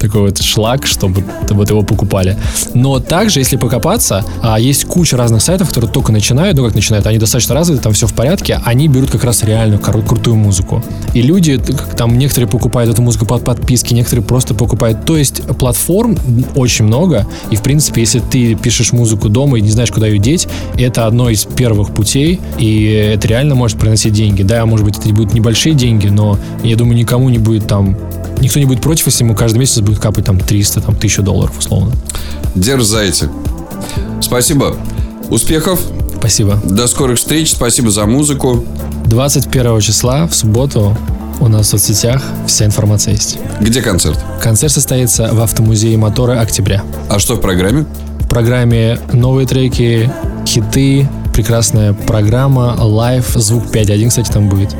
такой вот шлак, чтобы вот его покупали. Но также, если покопаться, а, есть куча разных сайтов, которые только начинают, ну как начинают, они достаточно развиты, там все в порядке, они берут как раз реальную кру- крутую музыку. И люди, там некоторые покупают эту музыку под подписки, некоторые просто покупают. То есть платформ очень много, и в принципе, если ты пишешь музыку дома и не знаешь, куда ее деть, это одно из первых путей, и это реально может приносить деньги. Да, может быть, это будут небольшие деньги, но я думаю, никому не будет там никто не будет против, если ему каждый месяц будет капать там 300, там 1000 долларов условно. Дерзайте. Спасибо. Успехов, Спасибо. до скорых встреч, спасибо за музыку. 21 числа в субботу у нас в соцсетях вся информация есть. Где концерт? Концерт состоится в автомузее Моторы Октября. А что в программе? В программе новые треки, хиты, прекрасная программа, live, звук 5.1, кстати, там будет.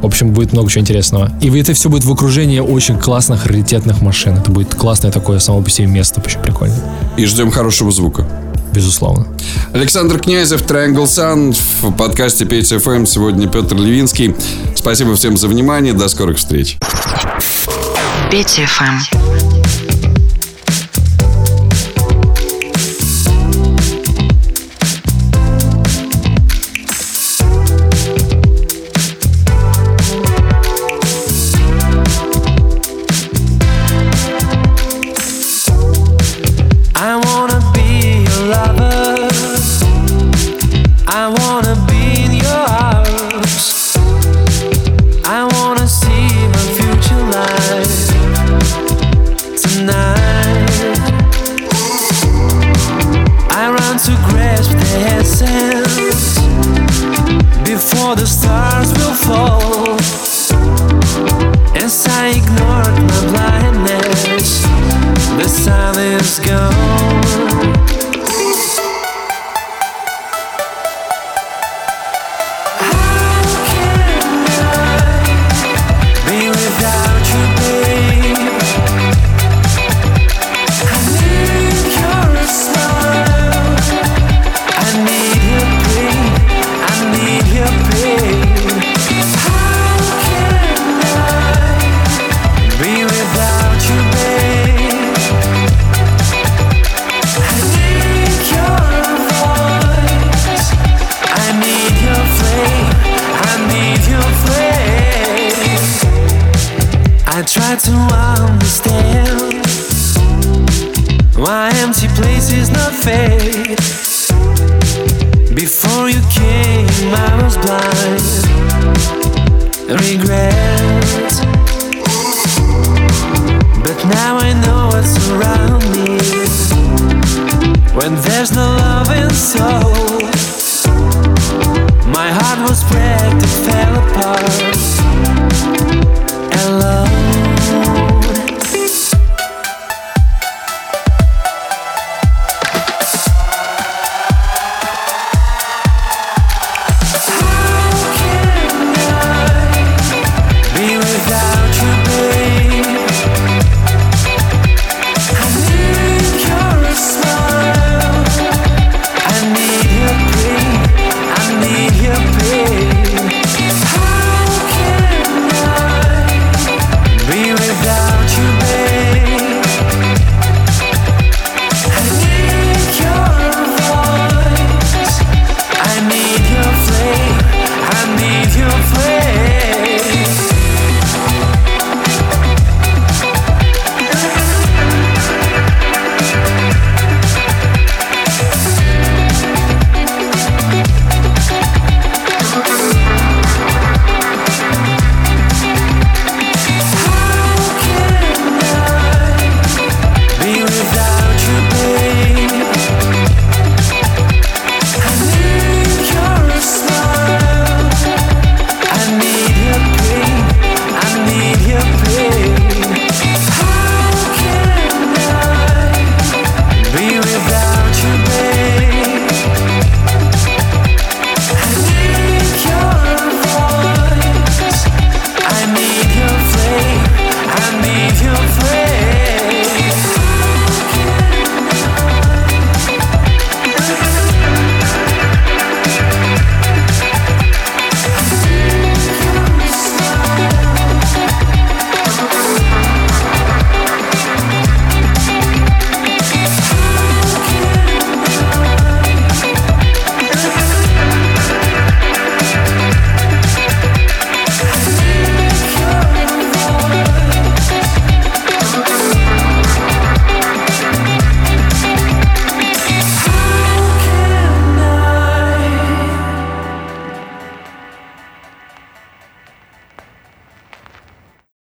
В общем, будет много чего интересного. И это все будет в окружении очень классных, раритетных машин. Это будет классное такое само по себе место, очень прикольно. И ждем хорошего звука. Безусловно. Александр Князев, Triangle Sun в подкасте Петь FM. Сегодня Петр Левинский. Спасибо всем за внимание. До скорых встреч. Петя ФМ.